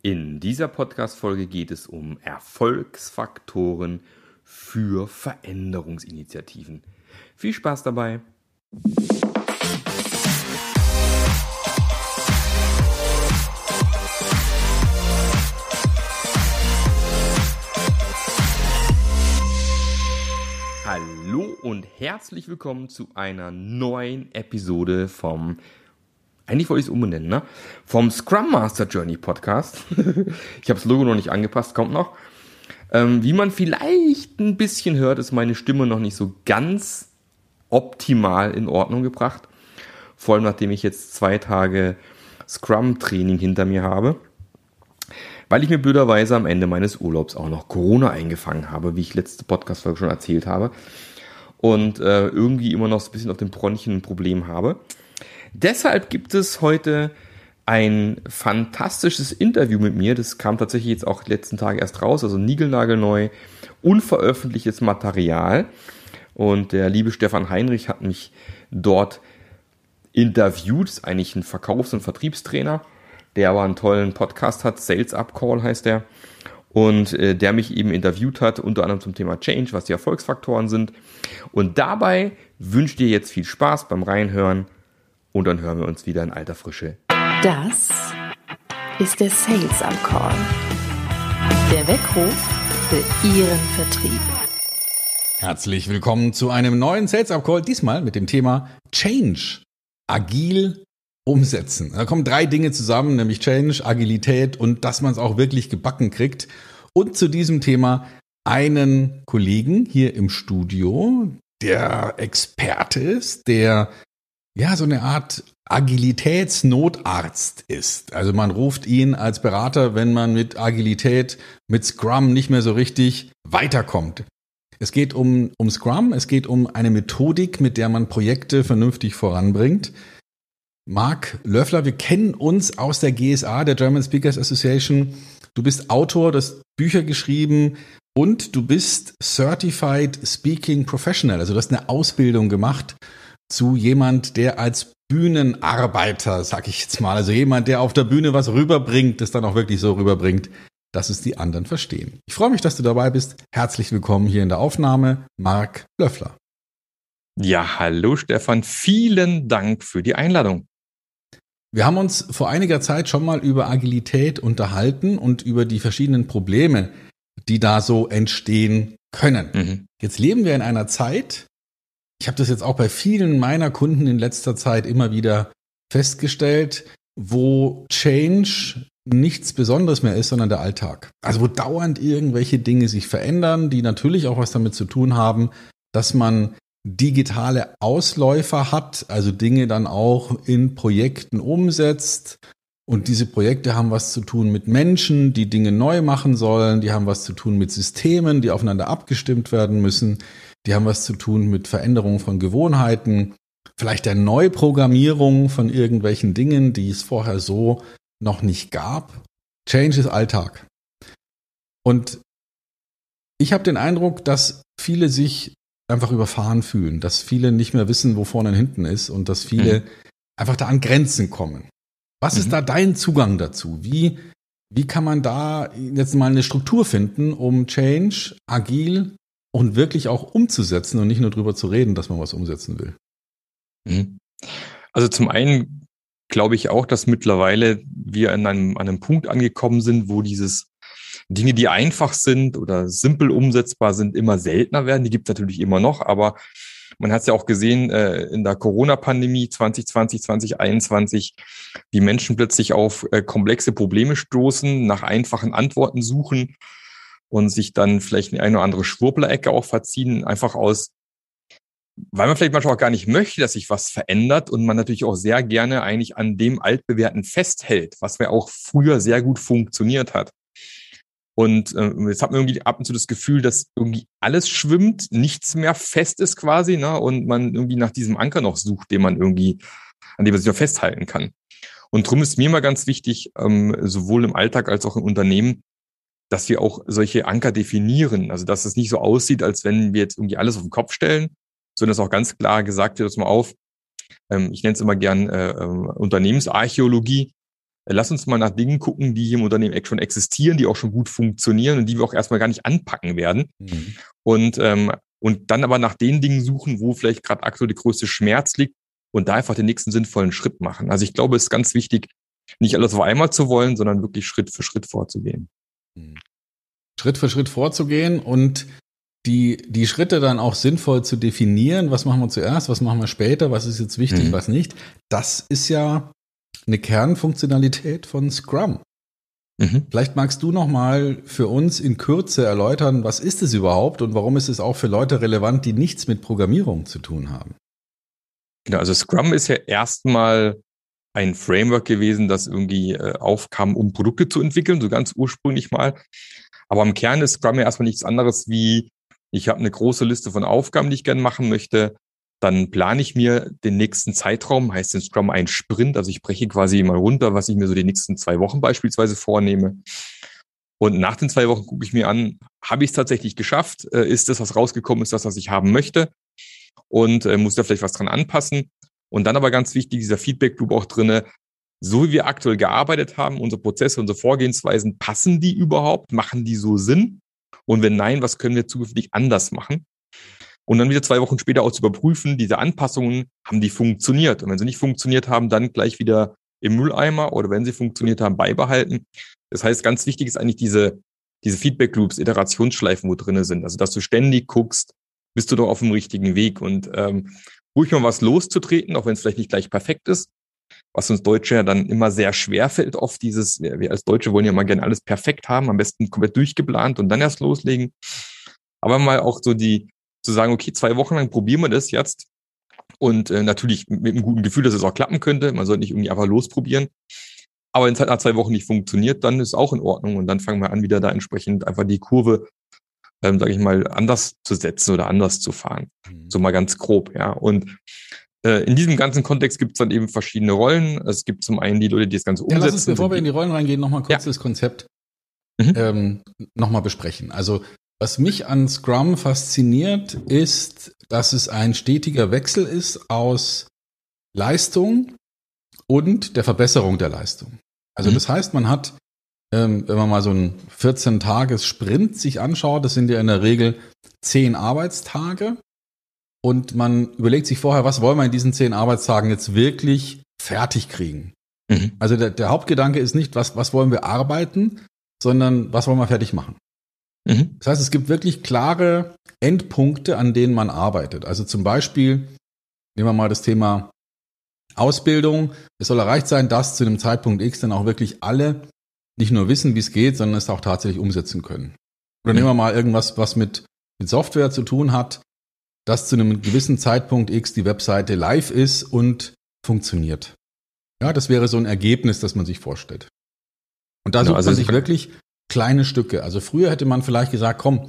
In dieser Podcast-Folge geht es um Erfolgsfaktoren für Veränderungsinitiativen. Viel Spaß dabei! Hallo und herzlich willkommen zu einer neuen Episode vom eigentlich wollte ich es umbenennen, ne? Vom Scrum Master Journey Podcast. ich habe das Logo noch nicht angepasst, kommt noch. Ähm, wie man vielleicht ein bisschen hört, ist meine Stimme noch nicht so ganz optimal in Ordnung gebracht. Vor allem nachdem ich jetzt zwei Tage Scrum-Training hinter mir habe. Weil ich mir blöderweise am Ende meines Urlaubs auch noch Corona eingefangen habe, wie ich letzte Podcast-Folge schon erzählt habe. Und äh, irgendwie immer noch so ein bisschen auf den Bronchien ein Problem habe. Deshalb gibt es heute ein fantastisches Interview mit mir. Das kam tatsächlich jetzt auch die letzten Tage erst raus, also niegelnagelneu, unveröffentlichtes Material. Und der liebe Stefan Heinrich hat mich dort interviewt. Ist eigentlich ein Verkaufs- und Vertriebstrainer, der aber einen tollen Podcast hat. Sales Up Call heißt der. Und äh, der mich eben interviewt hat, unter anderem zum Thema Change, was die Erfolgsfaktoren sind. Und dabei wünsche dir jetzt viel Spaß beim Reinhören und dann hören wir uns wieder in alter Frische. Das ist der Sales am Call. Der Weckruf für Ihren Vertrieb. Herzlich willkommen zu einem neuen Sales Up Call, diesmal mit dem Thema Change. Agil umsetzen. Da kommen drei Dinge zusammen, nämlich Change, Agilität und dass man es auch wirklich gebacken kriegt. Und zu diesem Thema einen Kollegen hier im Studio, der Experte ist, der ja, so eine Art Agilitätsnotarzt ist. Also man ruft ihn als Berater, wenn man mit Agilität, mit Scrum nicht mehr so richtig weiterkommt. Es geht um, um Scrum, es geht um eine Methodik, mit der man Projekte vernünftig voranbringt. Marc Löffler, wir kennen uns aus der GSA, der German Speakers Association. Du bist Autor, du hast Bücher geschrieben und du bist Certified Speaking Professional. Also du hast eine Ausbildung gemacht zu jemand, der als Bühnenarbeiter, sag ich jetzt mal, also jemand, der auf der Bühne was rüberbringt, das dann auch wirklich so rüberbringt, dass es die anderen verstehen. Ich freue mich, dass du dabei bist. Herzlich willkommen hier in der Aufnahme, Marc Löffler. Ja, hallo Stefan, vielen Dank für die Einladung. Wir haben uns vor einiger Zeit schon mal über Agilität unterhalten und über die verschiedenen Probleme, die da so entstehen können. Mhm. Jetzt leben wir in einer Zeit, ich habe das jetzt auch bei vielen meiner Kunden in letzter Zeit immer wieder festgestellt, wo Change nichts Besonderes mehr ist, sondern der Alltag. Also wo dauernd irgendwelche Dinge sich verändern, die natürlich auch was damit zu tun haben, dass man digitale Ausläufer hat, also Dinge dann auch in Projekten umsetzt. Und diese Projekte haben was zu tun mit Menschen, die Dinge neu machen sollen, die haben was zu tun mit Systemen, die aufeinander abgestimmt werden müssen. Die haben was zu tun mit Veränderungen von Gewohnheiten, vielleicht der Neuprogrammierung von irgendwelchen Dingen, die es vorher so noch nicht gab. Change ist Alltag. Und ich habe den Eindruck, dass viele sich einfach überfahren fühlen, dass viele nicht mehr wissen, wo vorne und hinten ist und dass viele mhm. einfach da an Grenzen kommen. Was mhm. ist da dein Zugang dazu? Wie, wie kann man da jetzt mal eine Struktur finden, um Change agil und wirklich auch umzusetzen und nicht nur drüber zu reden, dass man was umsetzen will. Mhm. Also zum einen glaube ich auch, dass mittlerweile wir an einem, an einem Punkt angekommen sind, wo dieses Dinge, die einfach sind oder simpel umsetzbar sind, immer seltener werden. Die gibt es natürlich immer noch, aber man hat es ja auch gesehen äh, in der Corona-Pandemie 2020, 2021, wie Menschen plötzlich auf äh, komplexe Probleme stoßen, nach einfachen Antworten suchen und sich dann vielleicht eine oder andere Schwurblerecke auch verziehen, einfach aus, weil man vielleicht manchmal auch gar nicht möchte, dass sich was verändert und man natürlich auch sehr gerne eigentlich an dem Altbewährten festhält, was ja auch früher sehr gut funktioniert hat. Und äh, jetzt hat man irgendwie ab und zu das Gefühl, dass irgendwie alles schwimmt, nichts mehr fest ist quasi, ne? Und man irgendwie nach diesem Anker noch sucht, den man irgendwie, an dem man sich noch festhalten kann. Und darum ist mir mal ganz wichtig, ähm, sowohl im Alltag als auch im Unternehmen, dass wir auch solche Anker definieren. Also dass es nicht so aussieht, als wenn wir jetzt irgendwie alles auf den Kopf stellen, sondern dass auch ganz klar gesagt wird, jetzt mal auf, ähm, ich nenne es immer gern äh, äh, Unternehmensarchäologie, äh, lass uns mal nach Dingen gucken, die hier im Unternehmen schon existieren, die auch schon gut funktionieren und die wir auch erstmal gar nicht anpacken werden. Mhm. Und, ähm, und dann aber nach den Dingen suchen, wo vielleicht gerade aktuell der größte Schmerz liegt und da einfach den nächsten sinnvollen Schritt machen. Also ich glaube, es ist ganz wichtig, nicht alles auf einmal zu wollen, sondern wirklich Schritt für Schritt vorzugehen. Mhm. Schritt für Schritt vorzugehen und die, die Schritte dann auch sinnvoll zu definieren, was machen wir zuerst, was machen wir später, was ist jetzt wichtig, mhm. was nicht, das ist ja eine Kernfunktionalität von Scrum. Mhm. Vielleicht magst du noch mal für uns in Kürze erläutern, was ist es überhaupt und warum ist es auch für Leute relevant, die nichts mit Programmierung zu tun haben? Genau, also Scrum ist ja erstmal ein Framework gewesen, das irgendwie äh, aufkam, um Produkte zu entwickeln, so ganz ursprünglich mal. Aber im Kern ist Scrum ja erstmal nichts anderes wie, ich habe eine große Liste von Aufgaben, die ich gerne machen möchte. Dann plane ich mir den nächsten Zeitraum, heißt in Scrum ein Sprint. Also ich breche quasi mal runter, was ich mir so die nächsten zwei Wochen beispielsweise vornehme. Und nach den zwei Wochen gucke ich mir an, habe ich es tatsächlich geschafft? Äh, ist das, was rausgekommen ist, das, was ich haben möchte? Und äh, muss da vielleicht was dran anpassen? Und dann aber ganz wichtig, dieser Feedback-Loop auch drinne, so wie wir aktuell gearbeitet haben, unsere Prozesse, unsere Vorgehensweisen, passen die überhaupt? Machen die so Sinn? Und wenn nein, was können wir zukünftig anders machen? Und dann wieder zwei Wochen später auch zu überprüfen, diese Anpassungen, haben die funktioniert? Und wenn sie nicht funktioniert haben, dann gleich wieder im Mülleimer oder wenn sie funktioniert haben, beibehalten. Das heißt, ganz wichtig ist eigentlich diese, diese Feedback Loops, Iterationsschleifen, wo drinne sind. Also, dass du ständig guckst, bist du doch auf dem richtigen Weg und ähm, ruhig mal was loszutreten, auch wenn es vielleicht nicht gleich perfekt ist, was uns Deutsche ja dann immer sehr schwer fällt, oft dieses, wir als Deutsche wollen ja mal gerne alles perfekt haben, am besten komplett durchgeplant und dann erst loslegen. Aber mal auch so die, zu sagen, okay, zwei Wochen lang probieren wir das jetzt. Und äh, natürlich mit einem guten Gefühl, dass es auch klappen könnte. Man sollte nicht irgendwie einfach losprobieren. Aber wenn es halt nach zwei Wochen nicht funktioniert, dann ist auch in Ordnung. Und dann fangen wir an, wieder da entsprechend einfach die Kurve, ähm, sage ich mal, anders zu setzen oder anders zu fahren. Mhm. So mal ganz grob, ja. Und äh, in diesem ganzen Kontext gibt es dann eben verschiedene Rollen. Es gibt zum einen die Leute, die das Ganze umsetzen. Ja, lass uns, bevor wir in die Rollen reingehen, nochmal kurz ja. das Konzept mhm. ähm, nochmal besprechen. Also was mich an Scrum fasziniert, ist, dass es ein stetiger Wechsel ist aus Leistung und der Verbesserung der Leistung. Also mhm. das heißt, man hat, ähm, wenn man mal so einen 14-Tages-Sprint sich anschaut, das sind ja in der Regel 10 Arbeitstage und man überlegt sich vorher, was wollen wir in diesen zehn Arbeitstagen jetzt wirklich fertig kriegen. Mhm. Also der, der, Hauptgedanke ist nicht, was, was wollen wir arbeiten, sondern was wollen wir fertig machen. Mhm. Das heißt, es gibt wirklich klare Endpunkte, an denen man arbeitet. Also zum Beispiel, nehmen wir mal das Thema Ausbildung. Es soll erreicht sein, dass zu einem Zeitpunkt X dann auch wirklich alle nicht nur wissen, wie es geht, sondern es auch tatsächlich umsetzen können. Oder nehmen wir mal irgendwas, was mit, mit Software zu tun hat dass zu einem gewissen Zeitpunkt X die Webseite live ist und funktioniert. Ja, das wäre so ein Ergebnis, das man sich vorstellt. Und da genau, sucht also man sich wirklich kleine Stücke. Also früher hätte man vielleicht gesagt, komm,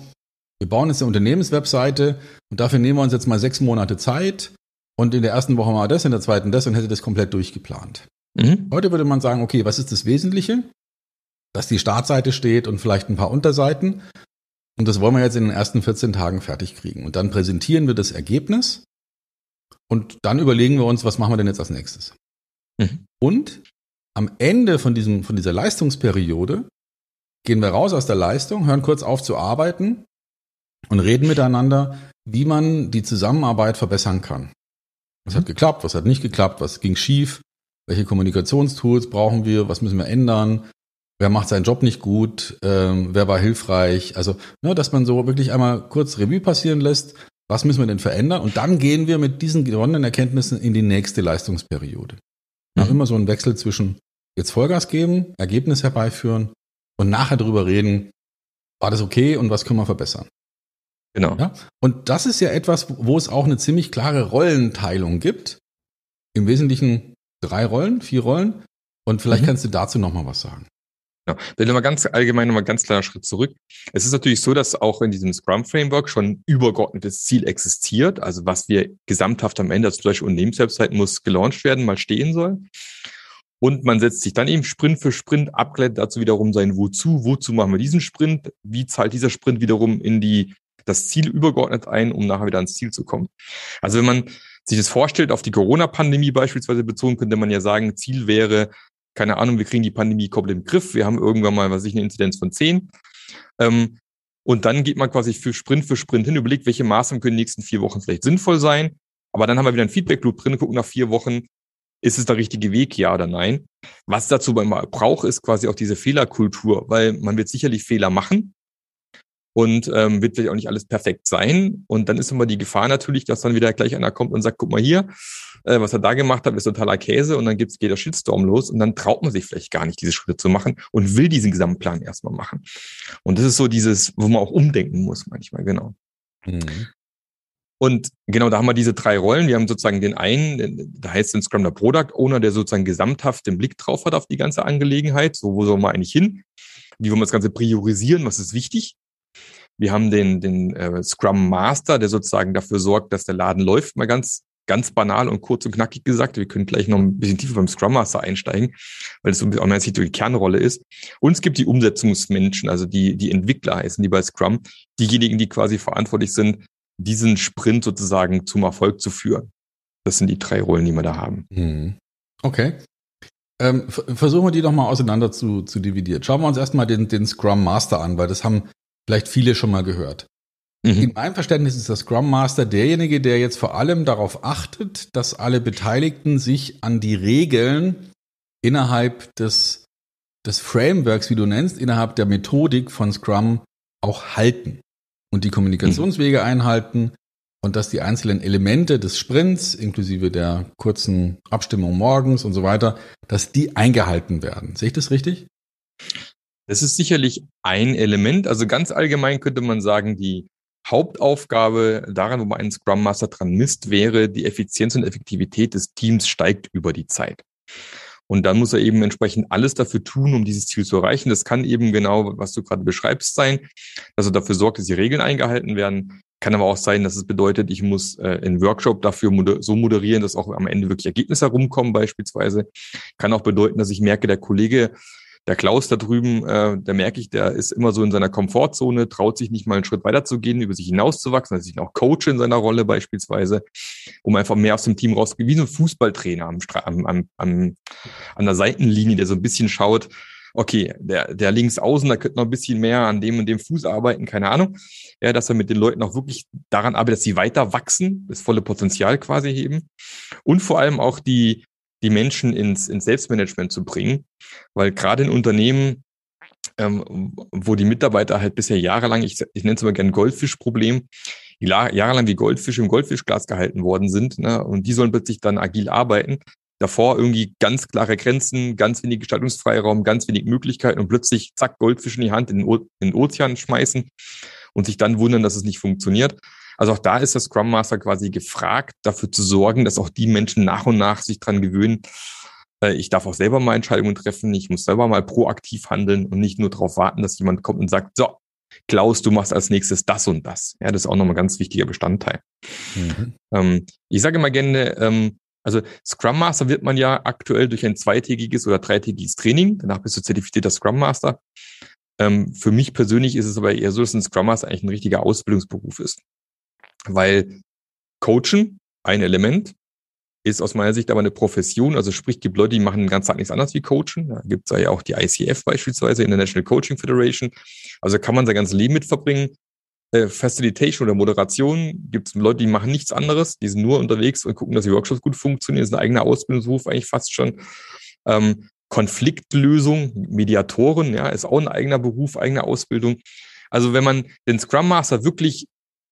wir bauen jetzt eine Unternehmenswebseite und dafür nehmen wir uns jetzt mal sechs Monate Zeit und in der ersten Woche mal das, in der zweiten das und hätte das komplett durchgeplant. Mhm. Heute würde man sagen, okay, was ist das Wesentliche? Dass die Startseite steht und vielleicht ein paar Unterseiten und das wollen wir jetzt in den ersten 14 Tagen fertig kriegen. Und dann präsentieren wir das Ergebnis und dann überlegen wir uns, was machen wir denn jetzt als nächstes. Mhm. Und am Ende von, diesem, von dieser Leistungsperiode gehen wir raus aus der Leistung, hören kurz auf zu arbeiten und reden miteinander, wie man die Zusammenarbeit verbessern kann. Was hat mhm. geklappt, was hat nicht geklappt, was ging schief, welche Kommunikationstools brauchen wir, was müssen wir ändern, wer macht seinen Job nicht gut, ähm, wer war hilfreich. Also, ne, dass man so wirklich einmal kurz Revue passieren lässt, was müssen wir denn verändern? Und dann gehen wir mit diesen gewonnenen Erkenntnissen in die nächste Leistungsperiode. Mhm. Auch immer so ein Wechsel zwischen jetzt Vollgas geben, Ergebnis herbeiführen und nachher darüber reden, war das okay und was können wir verbessern? Genau. Ja? Und das ist ja etwas, wo es auch eine ziemlich klare Rollenteilung gibt. Im Wesentlichen drei Rollen, vier Rollen. Und vielleicht mhm. kannst du dazu nochmal was sagen. Ja, dann nochmal ganz allgemein nochmal ganz kleiner Schritt zurück. Es ist natürlich so, dass auch in diesem Scrum-Framework schon ein übergeordnetes Ziel existiert, also was wir gesamthaft am Ende, also zum Beispiel Unternehmenswebsite muss gelauncht werden, mal stehen soll. Und man setzt sich dann eben Sprint für Sprint, abgeleitet dazu wiederum sein Wozu, wozu machen wir diesen Sprint, wie zahlt dieser Sprint wiederum in die, das Ziel übergeordnet ein, um nachher wieder ans Ziel zu kommen. Also wenn man sich das vorstellt, auf die Corona-Pandemie beispielsweise bezogen, könnte man ja sagen, Ziel wäre, keine Ahnung, wir kriegen die Pandemie komplett im Griff, wir haben irgendwann mal, was ich, eine Inzidenz von 10. Ähm, und dann geht man quasi für Sprint für Sprint hin, überlegt, welche Maßnahmen können in den nächsten vier Wochen vielleicht sinnvoll sein. Aber dann haben wir wieder ein Feedback-Loop drin, gucken nach vier Wochen, ist es der richtige Weg, ja oder nein? Was dazu braucht, ist quasi auch diese Fehlerkultur, weil man wird sicherlich Fehler machen und ähm, wird vielleicht auch nicht alles perfekt sein. Und dann ist immer die Gefahr natürlich, dass dann wieder gleich einer kommt und sagt, guck mal hier, äh, was er da gemacht hat, ist totaler Käse und dann gibt's, geht der Shitstorm los und dann traut man sich vielleicht gar nicht, diese Schritte zu machen und will diesen Gesamtplan erstmal machen. Und das ist so dieses, wo man auch umdenken muss manchmal, genau. Mhm. Und genau, da haben wir diese drei Rollen. Wir haben sozusagen den einen, da heißt es Scrum der Product Owner, der sozusagen gesamthaft den Blick drauf hat auf die ganze Angelegenheit. So, wo soll man eigentlich hin? Wie wollen wir das Ganze priorisieren? Was ist wichtig? Wir haben den, den äh, Scrum Master, der sozusagen dafür sorgt, dass der Laden läuft, mal ganz, ganz banal und kurz und knackig gesagt. Wir können gleich noch ein bisschen tiefer beim Scrum Master einsteigen, weil es so auch meiner Sicht die Kernrolle ist. Und es gibt die Umsetzungsmenschen, also die, die Entwickler heißen die bei Scrum, diejenigen, die quasi verantwortlich sind, diesen Sprint sozusagen zum Erfolg zu führen. Das sind die drei Rollen, die wir da haben. Mhm. Okay. Ähm, versuchen wir die doch mal auseinander zu, zu dividieren. Schauen wir uns erstmal den, den Scrum Master an, weil das haben vielleicht viele schon mal gehört. Mhm. In meinem Verständnis ist der Scrum Master derjenige, der jetzt vor allem darauf achtet, dass alle Beteiligten sich an die Regeln innerhalb des, des Frameworks, wie du nennst, innerhalb der Methodik von Scrum auch halten und die Kommunikationswege einhalten und dass die einzelnen Elemente des Sprints, inklusive der kurzen Abstimmung morgens und so weiter, dass die eingehalten werden. Sehe ich das richtig? Das ist sicherlich ein Element. Also ganz allgemein könnte man sagen, die Hauptaufgabe daran, wo man einen Scrum Master dran misst, wäre, die Effizienz und Effektivität des Teams steigt über die Zeit. Und dann muss er eben entsprechend alles dafür tun, um dieses Ziel zu erreichen. Das kann eben genau, was du gerade beschreibst, sein, dass er dafür sorgt, dass die Regeln eingehalten werden. Kann aber auch sein, dass es bedeutet, ich muss äh, einen Workshop dafür moder so moderieren, dass auch am Ende wirklich Ergebnisse herumkommen beispielsweise. Kann auch bedeuten, dass ich merke, der Kollege der Klaus da drüben, äh, der merke ich, der ist immer so in seiner Komfortzone, traut sich nicht mal einen Schritt weiter zu gehen, über sich hinauszuwachsen, dass ich auch coache in seiner Rolle beispielsweise, um einfach mehr aus dem Team rauszugehen, wie so ein Fußballtrainer am, am, am, an der Seitenlinie, der so ein bisschen schaut, okay, der, der links außen, da könnte noch ein bisschen mehr an dem und dem Fuß arbeiten, keine Ahnung. Ja, dass er mit den Leuten auch wirklich daran arbeitet, dass sie weiter wachsen, das volle Potenzial quasi heben. Und vor allem auch die, die Menschen ins, ins Selbstmanagement zu bringen. Weil gerade in Unternehmen, ähm, wo die Mitarbeiter halt bisher jahrelang, ich, ich nenne es immer gerne Goldfischproblem, jahrelang wie Goldfische im Goldfischglas gehalten worden sind, ne, und die sollen plötzlich dann agil arbeiten. Davor irgendwie ganz klare Grenzen, ganz wenig Gestaltungsfreiraum, ganz wenig Möglichkeiten und plötzlich zack, Goldfisch in die Hand, in den, o in den Ozean schmeißen und sich dann wundern, dass es nicht funktioniert. Also auch da ist der Scrum Master quasi gefragt, dafür zu sorgen, dass auch die Menschen nach und nach sich dran gewöhnen. Äh, ich darf auch selber mal Entscheidungen treffen. Ich muss selber mal proaktiv handeln und nicht nur darauf warten, dass jemand kommt und sagt, so, Klaus, du machst als nächstes das und das. Ja, das ist auch nochmal ein ganz wichtiger Bestandteil. Mhm. Ähm, ich sage immer gerne, ähm, also Scrum Master wird man ja aktuell durch ein zweitägiges oder dreitägiges Training. Danach bist du zertifizierter Scrum Master. Ähm, für mich persönlich ist es aber eher so, dass ein Scrum Master eigentlich ein richtiger Ausbildungsberuf ist. Weil Coachen, ein Element, ist aus meiner Sicht aber eine Profession. Also sprich, gibt Leute, die machen den ganzen Tag nichts anderes wie Coachen. Da gibt es ja auch die ICF beispielsweise, International Coaching Federation. Also kann man sein ganzes Leben mit verbringen. Äh, Facilitation oder Moderation gibt es Leute, die machen nichts anderes. Die sind nur unterwegs und gucken, dass die Workshops gut funktionieren. Das ist ein eigener Ausbildungsberuf eigentlich fast schon. Ähm, Konfliktlösung, Mediatoren, ja, ist auch ein eigener Beruf, eigene Ausbildung. Also wenn man den Scrum Master wirklich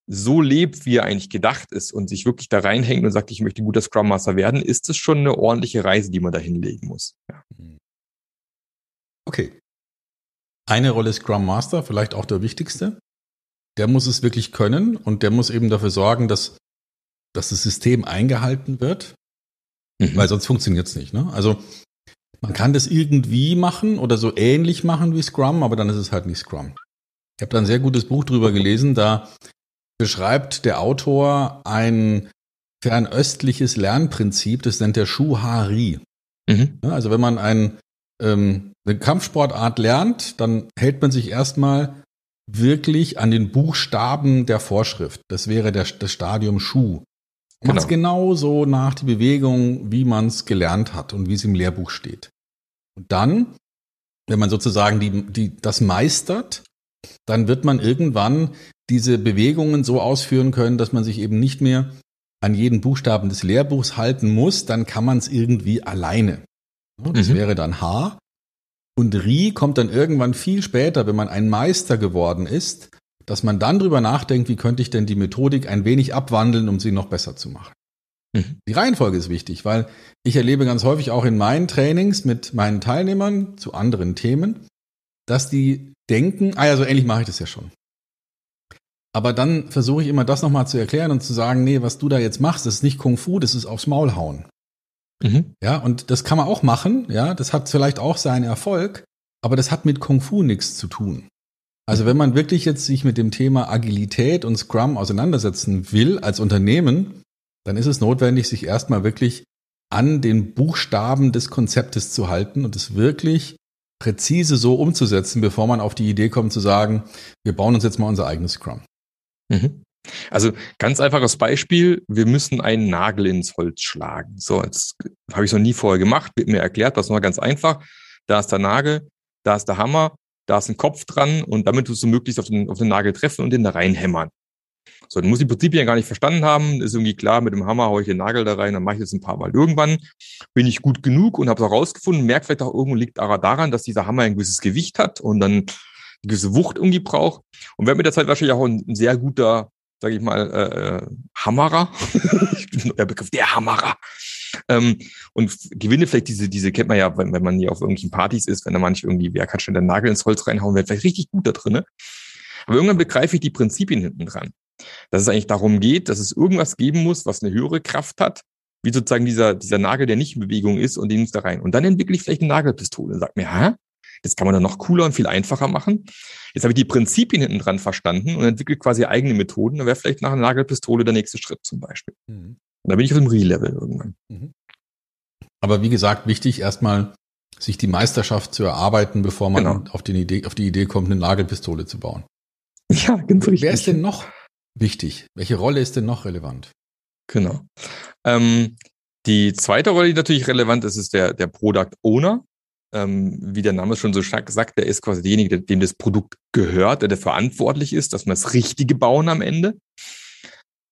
so lebt, wie er eigentlich gedacht ist und sich wirklich da reinhängt und sagt, ich möchte guter Scrum Master werden, ist es schon eine ordentliche Reise, die man da hinlegen muss. Ja. Okay. Eine Rolle Scrum Master, vielleicht auch der wichtigste. Der muss es wirklich können und der muss eben dafür sorgen, dass, dass das System eingehalten wird, mhm. weil sonst funktioniert es nicht. Ne? Also man kann das irgendwie machen oder so ähnlich machen wie Scrum, aber dann ist es halt nicht Scrum. Ich habe da ein sehr gutes Buch drüber gelesen, da beschreibt der Autor ein fernöstliches Lernprinzip, das nennt der Shuhari. Mhm. Also wenn man ein, ähm, eine Kampfsportart lernt, dann hält man sich erstmal wirklich an den Buchstaben der Vorschrift. Das wäre der, das Stadium Schuh. Man genau. genau so nach die Bewegung, wie man es gelernt hat und wie es im Lehrbuch steht. Und dann, wenn man sozusagen die, die, das meistert, dann wird man irgendwann diese Bewegungen so ausführen können, dass man sich eben nicht mehr an jeden Buchstaben des Lehrbuchs halten muss, dann kann man es irgendwie alleine. Das mhm. wäre dann H. Und Ri kommt dann irgendwann viel später, wenn man ein Meister geworden ist, dass man dann drüber nachdenkt, wie könnte ich denn die Methodik ein wenig abwandeln, um sie noch besser zu machen. Mhm. Die Reihenfolge ist wichtig, weil ich erlebe ganz häufig auch in meinen Trainings mit meinen Teilnehmern zu anderen Themen, dass die denken, ah ja, so ähnlich mache ich das ja schon. Aber dann versuche ich immer das nochmal zu erklären und zu sagen, nee, was du da jetzt machst, das ist nicht Kung Fu, das ist aufs Maul hauen. Mhm. Ja, und das kann man auch machen, ja, das hat vielleicht auch seinen Erfolg, aber das hat mit Kung Fu nichts zu tun. Also wenn man wirklich jetzt sich mit dem Thema Agilität und Scrum auseinandersetzen will als Unternehmen, dann ist es notwendig, sich erstmal wirklich an den Buchstaben des Konzeptes zu halten und es wirklich präzise so umzusetzen, bevor man auf die Idee kommt zu sagen, wir bauen uns jetzt mal unser eigenes Scrum. Mhm. Also ganz einfaches Beispiel, wir müssen einen Nagel ins Holz schlagen. So, jetzt habe ich noch nie vorher gemacht, wird mir erklärt, das ist mal ganz einfach. Da ist der Nagel, da ist der Hammer, da ist ein Kopf dran und damit tust du möglichst auf den, auf den Nagel treffen und den da reinhämmern. So, dann muss ich Prinzipien gar nicht verstanden haben. Ist irgendwie klar, mit dem Hammer haue ich den Nagel da rein, dann mache ich das ein paar Mal. Irgendwann bin ich gut genug und habe es herausgefunden, merke vielleicht auch irgendwo liegt daran, dass dieser Hammer ein gewisses Gewicht hat und dann gewisse Wucht irgendwie braucht. Und werde mit der Zeit wahrscheinlich auch ein, ein sehr guter, sage ich mal, äh, äh Hammerer. der Begriff, der Hammerer. Ähm, und gewinne vielleicht diese, diese kennt man ja, wenn, wenn man hier auf irgendwelchen Partys ist, wenn da manche irgendwie, wer kann schon den Nagel ins Holz reinhauen, wird vielleicht richtig gut da drin. Ne? Aber irgendwann begreife ich die Prinzipien hinten dran. Dass es eigentlich darum geht, dass es irgendwas geben muss, was eine höhere Kraft hat, wie sozusagen dieser, dieser Nagel, der nicht in Bewegung ist und den muss da rein. Und dann entwickle ich vielleicht eine Nagelpistole und sage mir, hä? Das kann man dann noch cooler und viel einfacher machen. Jetzt habe ich die Prinzipien hinten dran verstanden und entwickle quasi eigene Methoden. Dann wäre vielleicht nach einer Nagelpistole der nächste Schritt zum Beispiel. Mhm. Da bin ich auf dem Re-Level irgendwann. Mhm. Aber wie gesagt, wichtig erstmal sich die Meisterschaft zu erarbeiten, bevor man genau. auf, die Idee, auf die Idee kommt, eine Nagelpistole zu bauen. Ja, ganz richtig. Wer ist denn noch wichtig? Welche Rolle ist denn noch relevant? Genau. Ähm, die zweite Rolle, die natürlich relevant ist, ist der, der Product Owner. Ähm, wie der Name schon so sagt, der ist quasi derjenige, dem das Produkt gehört, der, der verantwortlich ist, dass wir das Richtige bauen am Ende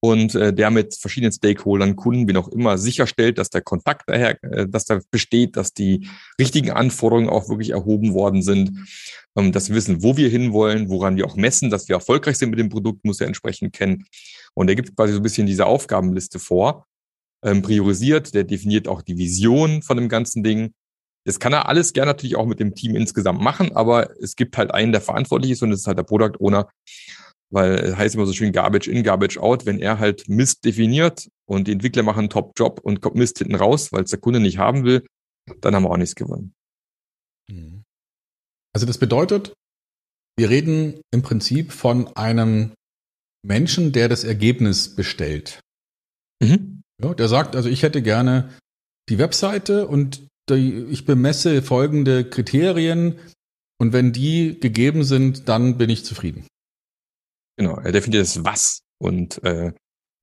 und äh, der mit verschiedenen Stakeholdern, Kunden, wie auch immer, sicherstellt, dass der Kontakt daher, äh, dass da besteht, dass die richtigen Anforderungen auch wirklich erhoben worden sind, ähm, dass wir wissen, wo wir hinwollen, woran wir auch messen, dass wir erfolgreich sind mit dem Produkt, muss er entsprechend kennen. Und er gibt quasi so ein bisschen diese Aufgabenliste vor, ähm, priorisiert, der definiert auch die Vision von dem ganzen Ding. Das kann er alles gerne natürlich auch mit dem Team insgesamt machen, aber es gibt halt einen, der verantwortlich ist und das ist halt der Product Owner weil es heißt immer so schön Garbage in, Garbage out. Wenn er halt Mist definiert und die Entwickler machen einen Top-Job und kommt Mist hinten raus, weil es der Kunde nicht haben will, dann haben wir auch nichts gewonnen. Mhm. Also das bedeutet, wir reden im Prinzip von einem Menschen, der das Ergebnis bestellt. Mhm. Ja, der sagt, also ich hätte gerne die Webseite und ich bemesse folgende Kriterien und wenn die gegeben sind, dann bin ich zufrieden. Genau, er definiert das Was. Und äh,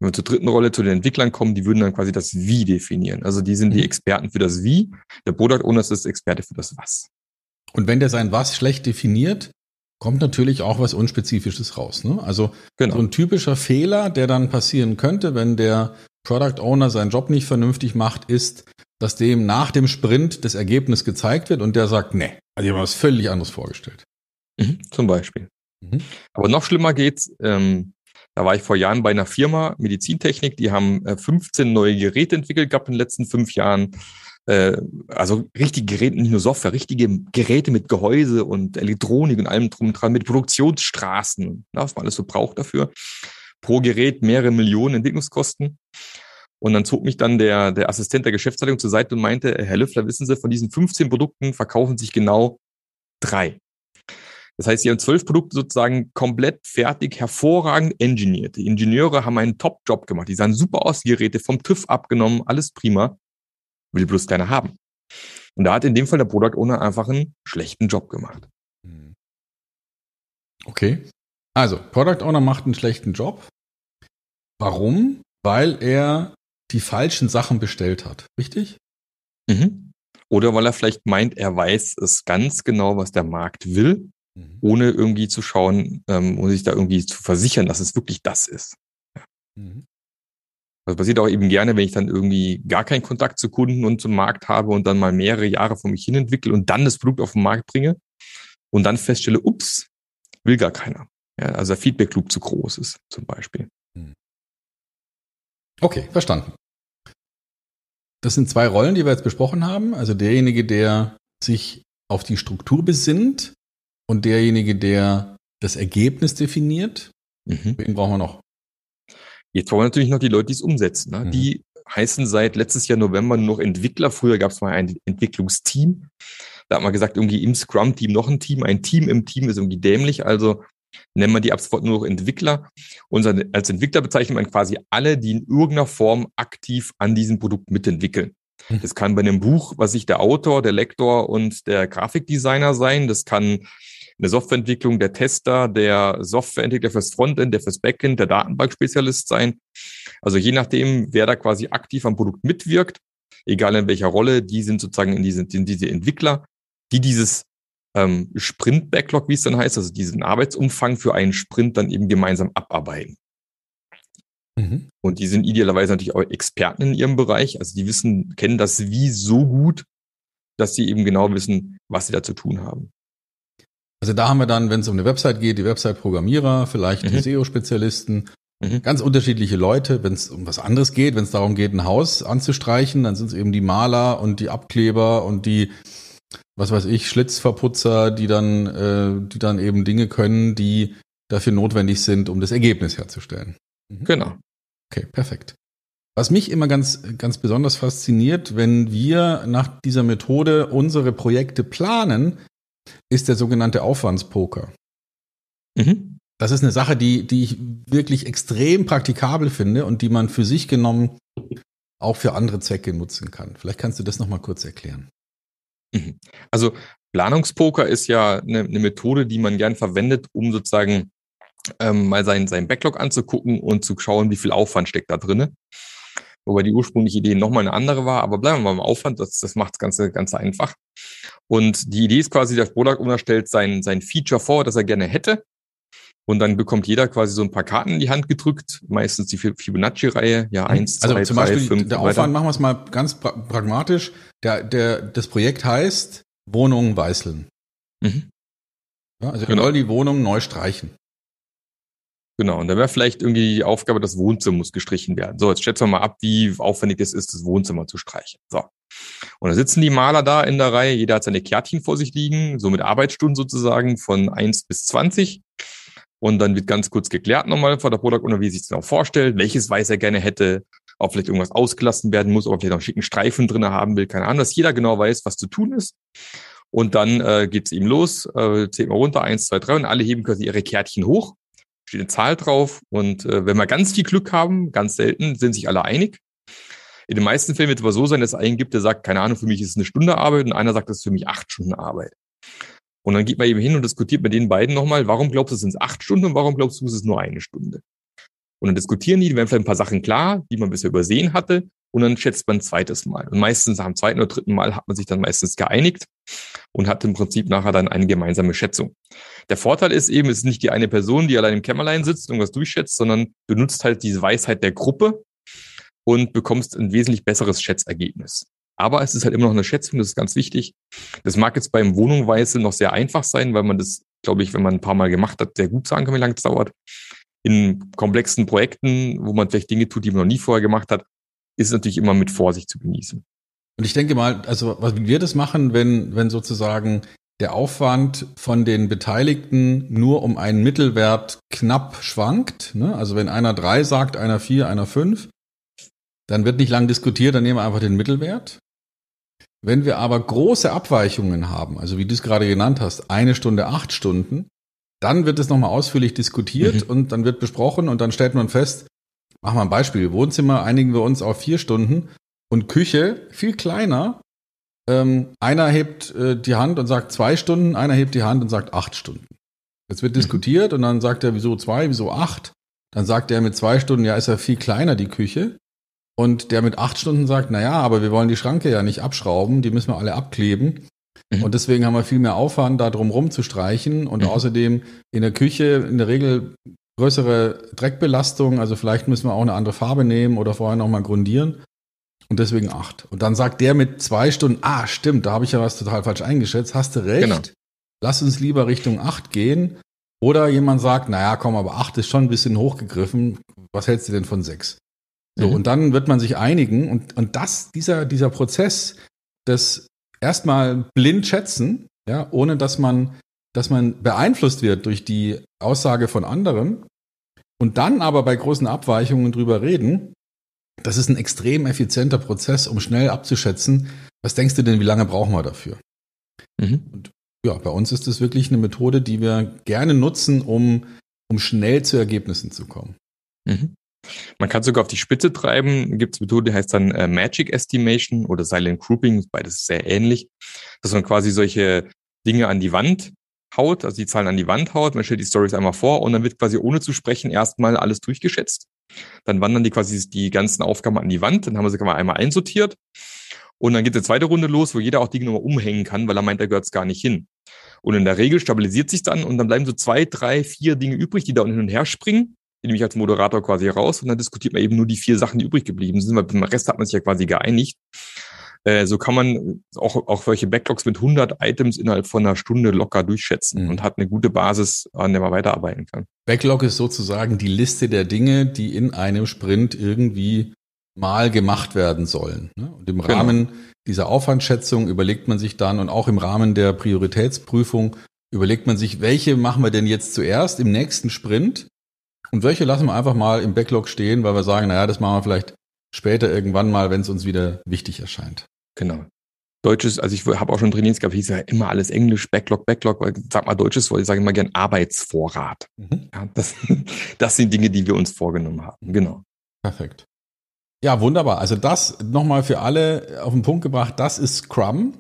wenn wir zur dritten Rolle zu den Entwicklern kommen, die würden dann quasi das Wie definieren. Also die sind die mhm. Experten für das Wie. Der Product Owner ist das Experte für das Was. Und wenn der sein Was schlecht definiert, kommt natürlich auch was Unspezifisches raus. Ne? Also genau. so ein typischer Fehler, der dann passieren könnte, wenn der Product Owner seinen Job nicht vernünftig macht, ist, dass dem nach dem Sprint das Ergebnis gezeigt wird und der sagt, nee, also ich habe mir was völlig anderes vorgestellt. Mhm, zum Beispiel. Mhm. Aber noch schlimmer geht's. Ähm, da war ich vor Jahren bei einer Firma, Medizintechnik, die haben äh, 15 neue Geräte entwickelt gehabt in den letzten fünf Jahren. Äh, also richtige Geräte, nicht nur Software, richtige Geräte mit Gehäuse und Elektronik und allem drum und dran, mit Produktionsstraßen, na, was man alles so braucht dafür. Pro Gerät mehrere Millionen Entwicklungskosten. Und dann zog mich dann der, der Assistent der Geschäftsleitung zur Seite und meinte, Herr Löffler, wissen Sie, von diesen 15 Produkten verkaufen sich genau drei. Das heißt, sie haben zwölf Produkte sozusagen komplett fertig, hervorragend engineert. Die Ingenieure haben einen Top-Job gemacht. Die sahen super aus, die Geräte vom TÜV abgenommen, alles prima. Will bloß keiner haben. Und da hat in dem Fall der Product Owner einfach einen schlechten Job gemacht. Hm. Okay. Also, Product Owner macht einen schlechten Job. Warum? Weil er die falschen Sachen bestellt hat. Richtig? Mhm. Oder weil er vielleicht meint, er weiß es ganz genau, was der Markt will, mhm. ohne irgendwie zu schauen ähm, und sich da irgendwie zu versichern, dass es wirklich das ist. Mhm. Das passiert auch eben gerne, wenn ich dann irgendwie gar keinen Kontakt zu Kunden und zum Markt habe und dann mal mehrere Jahre vor mich hin entwickle und dann das Produkt auf den Markt bringe und dann feststelle, ups, will gar keiner. Ja, also der Feedback Loop zu groß ist, zum Beispiel. Hm. Okay, verstanden. Das sind zwei Rollen, die wir jetzt besprochen haben. Also derjenige, der sich auf die Struktur besinnt und derjenige, der das Ergebnis definiert. Mhm. Wen brauchen wir noch? Jetzt brauchen wir natürlich noch die Leute, die es umsetzen. Ne? Mhm. Die heißen seit letztes Jahr November nur noch Entwickler. Früher gab es mal ein Entwicklungsteam. Da hat man gesagt, irgendwie im Scrum-Team noch ein Team. Ein Team im Team ist irgendwie dämlich. Also nennen wir die ab sofort nur noch Entwickler. Und als Entwickler bezeichnet man quasi alle, die in irgendeiner Form aktiv an diesem Produkt mitentwickeln. Mhm. Das kann bei einem Buch, was sich der Autor, der Lektor und der Grafikdesigner sein. Das kann eine Softwareentwicklung, der Tester, der Softwareentwickler fürs Frontend, der fürs Backend, der Datenbankspezialist sein. Also je nachdem, wer da quasi aktiv am Produkt mitwirkt, egal in welcher Rolle, die sind sozusagen in diese, in diese Entwickler, die dieses ähm, Sprint-Backlog, wie es dann heißt, also diesen Arbeitsumfang für einen Sprint dann eben gemeinsam abarbeiten. Mhm. Und die sind idealerweise natürlich auch Experten in ihrem Bereich. Also die wissen, kennen das wie so gut, dass sie eben genau wissen, was sie da zu tun haben. Also da haben wir dann, wenn es um eine Website geht, die Website-Programmierer, vielleicht mhm. die SEO-Spezialisten, mhm. ganz unterschiedliche Leute. Wenn es um was anderes geht, wenn es darum geht, ein Haus anzustreichen, dann sind es eben die Maler und die Abkleber und die, was weiß ich, Schlitzverputzer, die dann, äh, die dann eben Dinge können, die dafür notwendig sind, um das Ergebnis herzustellen. Mhm. Genau. Okay, perfekt. Was mich immer ganz, ganz besonders fasziniert, wenn wir nach dieser Methode unsere Projekte planen, ist der sogenannte Aufwandspoker. Mhm. Das ist eine Sache, die, die ich wirklich extrem praktikabel finde und die man für sich genommen auch für andere Zwecke nutzen kann. Vielleicht kannst du das nochmal kurz erklären. Mhm. Also Planungspoker ist ja eine, eine, Methode, die man gern verwendet, um sozusagen ähm, mal seinen, seinen Backlog anzugucken und zu schauen, wie viel Aufwand steckt da drin. Wobei die ursprüngliche Idee nochmal eine andere war, aber bleiben wir mal im Aufwand, das, das macht das Ganze ganz einfach. Und die Idee ist quasi, der Product Owner stellt sein, sein Feature vor, das er gerne hätte. Und dann bekommt jeder quasi so ein paar Karten in die Hand gedrückt, meistens die Fibonacci-Reihe, ja, mhm. eins, also zwei, zum drei, Beispiel fünf. Der Aufwand, weiter. machen wir es mal ganz pra pragmatisch. Der, der, das Projekt heißt Wohnungen weißeln. Mhm. Ja, also genau. soll die Wohnung neu streichen. Genau, und da wäre vielleicht irgendwie die Aufgabe, das Wohnzimmer muss gestrichen werden. So, jetzt schätzen wir mal ab, wie aufwendig es ist, das Wohnzimmer zu streichen. So. Und da sitzen die Maler da in der Reihe, jeder hat seine Kärtchen vor sich liegen, so mit Arbeitsstunden sozusagen von eins bis zwanzig. Und dann wird ganz kurz geklärt nochmal vor der Product Owner, wie sich das auch vorstellt, welches Weiß er gerne hätte, ob vielleicht irgendwas ausgelassen werden muss, ob er vielleicht noch einen schicken Streifen drin haben will, keine Ahnung, dass jeder genau weiß, was zu tun ist. Und dann äh, geht's ihm los, äh, zählt mal runter, eins, zwei, drei, und alle heben quasi ihre Kärtchen hoch, steht eine Zahl drauf. Und äh, wenn wir ganz viel Glück haben, ganz selten, sind sich alle einig. In den meisten Fällen wird es aber so sein, dass es einen gibt, der sagt, keine Ahnung, für mich ist es eine Stunde Arbeit und einer sagt, das ist für mich acht Stunden Arbeit. Und dann geht man eben hin und diskutiert mit den beiden nochmal, warum glaubst du, sind es acht Stunden und warum glaubst du, es ist nur eine Stunde? Und dann diskutieren die, werden vielleicht ein paar Sachen klar, die man bisher übersehen hatte, und dann schätzt man ein zweites Mal. Und meistens nach dem zweiten oder dritten Mal hat man sich dann meistens geeinigt und hat im Prinzip nachher dann eine gemeinsame Schätzung. Der Vorteil ist eben, es ist nicht die eine Person, die allein im Kämmerlein sitzt und irgendwas durchschätzt, sondern du nutzt halt diese Weisheit der Gruppe und bekommst ein wesentlich besseres Schätzergebnis. Aber es ist halt immer noch eine Schätzung, das ist ganz wichtig. Das mag jetzt beim Wohnungweise noch sehr einfach sein, weil man das, glaube ich, wenn man ein paar Mal gemacht hat, sehr gut sagen kann, wie lange es dauert. In komplexen Projekten, wo man vielleicht Dinge tut, die man noch nie vorher gemacht hat, ist es natürlich immer mit Vorsicht zu genießen. Und ich denke mal, also was wir das machen, wenn, wenn sozusagen der Aufwand von den Beteiligten nur um einen Mittelwert knapp schwankt, ne? also wenn einer drei sagt, einer vier, einer fünf, dann wird nicht lang diskutiert, dann nehmen wir einfach den Mittelwert. Wenn wir aber große Abweichungen haben, also wie du es gerade genannt hast, eine Stunde, acht Stunden, dann wird es nochmal ausführlich diskutiert mhm. und dann wird besprochen und dann stellt man fest, machen wir ein Beispiel, Wohnzimmer einigen wir uns auf vier Stunden und Küche viel kleiner. Ähm, einer hebt äh, die Hand und sagt zwei Stunden, einer hebt die Hand und sagt acht Stunden. Jetzt wird mhm. diskutiert und dann sagt er, wieso zwei, wieso acht? Dann sagt er mit zwei Stunden, ja, ist ja viel kleiner die Küche. Und der mit acht Stunden sagt, na ja, aber wir wollen die Schranke ja nicht abschrauben, die müssen wir alle abkleben. Mhm. Und deswegen haben wir viel mehr Aufwand, da drum rumzustreichen und mhm. außerdem in der Küche in der Regel größere Dreckbelastung, also vielleicht müssen wir auch eine andere Farbe nehmen oder vorher nochmal grundieren. Und deswegen acht. Und dann sagt der mit zwei Stunden, ah, stimmt, da habe ich ja was total falsch eingeschätzt, hast du recht. Genau. Lass uns lieber Richtung acht gehen. Oder jemand sagt, naja, komm, aber acht ist schon ein bisschen hochgegriffen. Was hältst du denn von sechs? So, mhm. und dann wird man sich einigen und, und das, dieser, dieser Prozess des erstmal blind schätzen, ja, ohne dass man, dass man beeinflusst wird durch die Aussage von anderen und dann aber bei großen Abweichungen drüber reden, das ist ein extrem effizienter Prozess, um schnell abzuschätzen, was denkst du denn, wie lange brauchen wir dafür? Mhm. Und ja, bei uns ist das wirklich eine Methode, die wir gerne nutzen, um, um schnell zu Ergebnissen zu kommen. Mhm. Man kann sogar auf die Spitze treiben. Gibt es Methode, die heißt dann äh, Magic Estimation oder Silent Grouping, beides sehr ähnlich, dass man quasi solche Dinge an die Wand haut, also die Zahlen an die Wand haut, man stellt die Stories einmal vor und dann wird quasi ohne zu sprechen erstmal alles durchgeschätzt. Dann wandern die quasi die ganzen Aufgaben an die Wand, dann haben wir sie einmal einsortiert und dann geht eine zweite Runde los, wo jeder auch Dinge nochmal umhängen kann, weil er meint, da gehört es gar nicht hin. Und in der Regel stabilisiert sich dann und dann bleiben so zwei, drei, vier Dinge übrig, die da hin und her springen die nehme ich als Moderator quasi raus und dann diskutiert man eben nur die vier Sachen, die übrig geblieben sind, weil beim Rest hat man sich ja quasi geeinigt. Äh, so kann man auch, auch solche Backlogs mit 100 Items innerhalb von einer Stunde locker durchschätzen mhm. und hat eine gute Basis, an der man weiterarbeiten kann. Backlog ist sozusagen die Liste der Dinge, die in einem Sprint irgendwie mal gemacht werden sollen. Ne? Und im genau. Rahmen dieser Aufwandschätzung überlegt man sich dann und auch im Rahmen der Prioritätsprüfung überlegt man sich, welche machen wir denn jetzt zuerst im nächsten Sprint und welche lassen wir einfach mal im Backlog stehen, weil wir sagen, naja, das machen wir vielleicht später irgendwann mal, wenn es uns wieder wichtig erscheint. Genau. Deutsches, also ich habe auch schon Trainings gehabt, hieß ja immer alles Englisch, Backlog, Backlog, weil sag mal Deutsches Wort, ich sage immer gern Arbeitsvorrat. Mhm. Ja, das, das sind Dinge, die wir uns vorgenommen haben. Genau. Perfekt. Ja, wunderbar. Also das nochmal für alle auf den Punkt gebracht, das ist Scrum.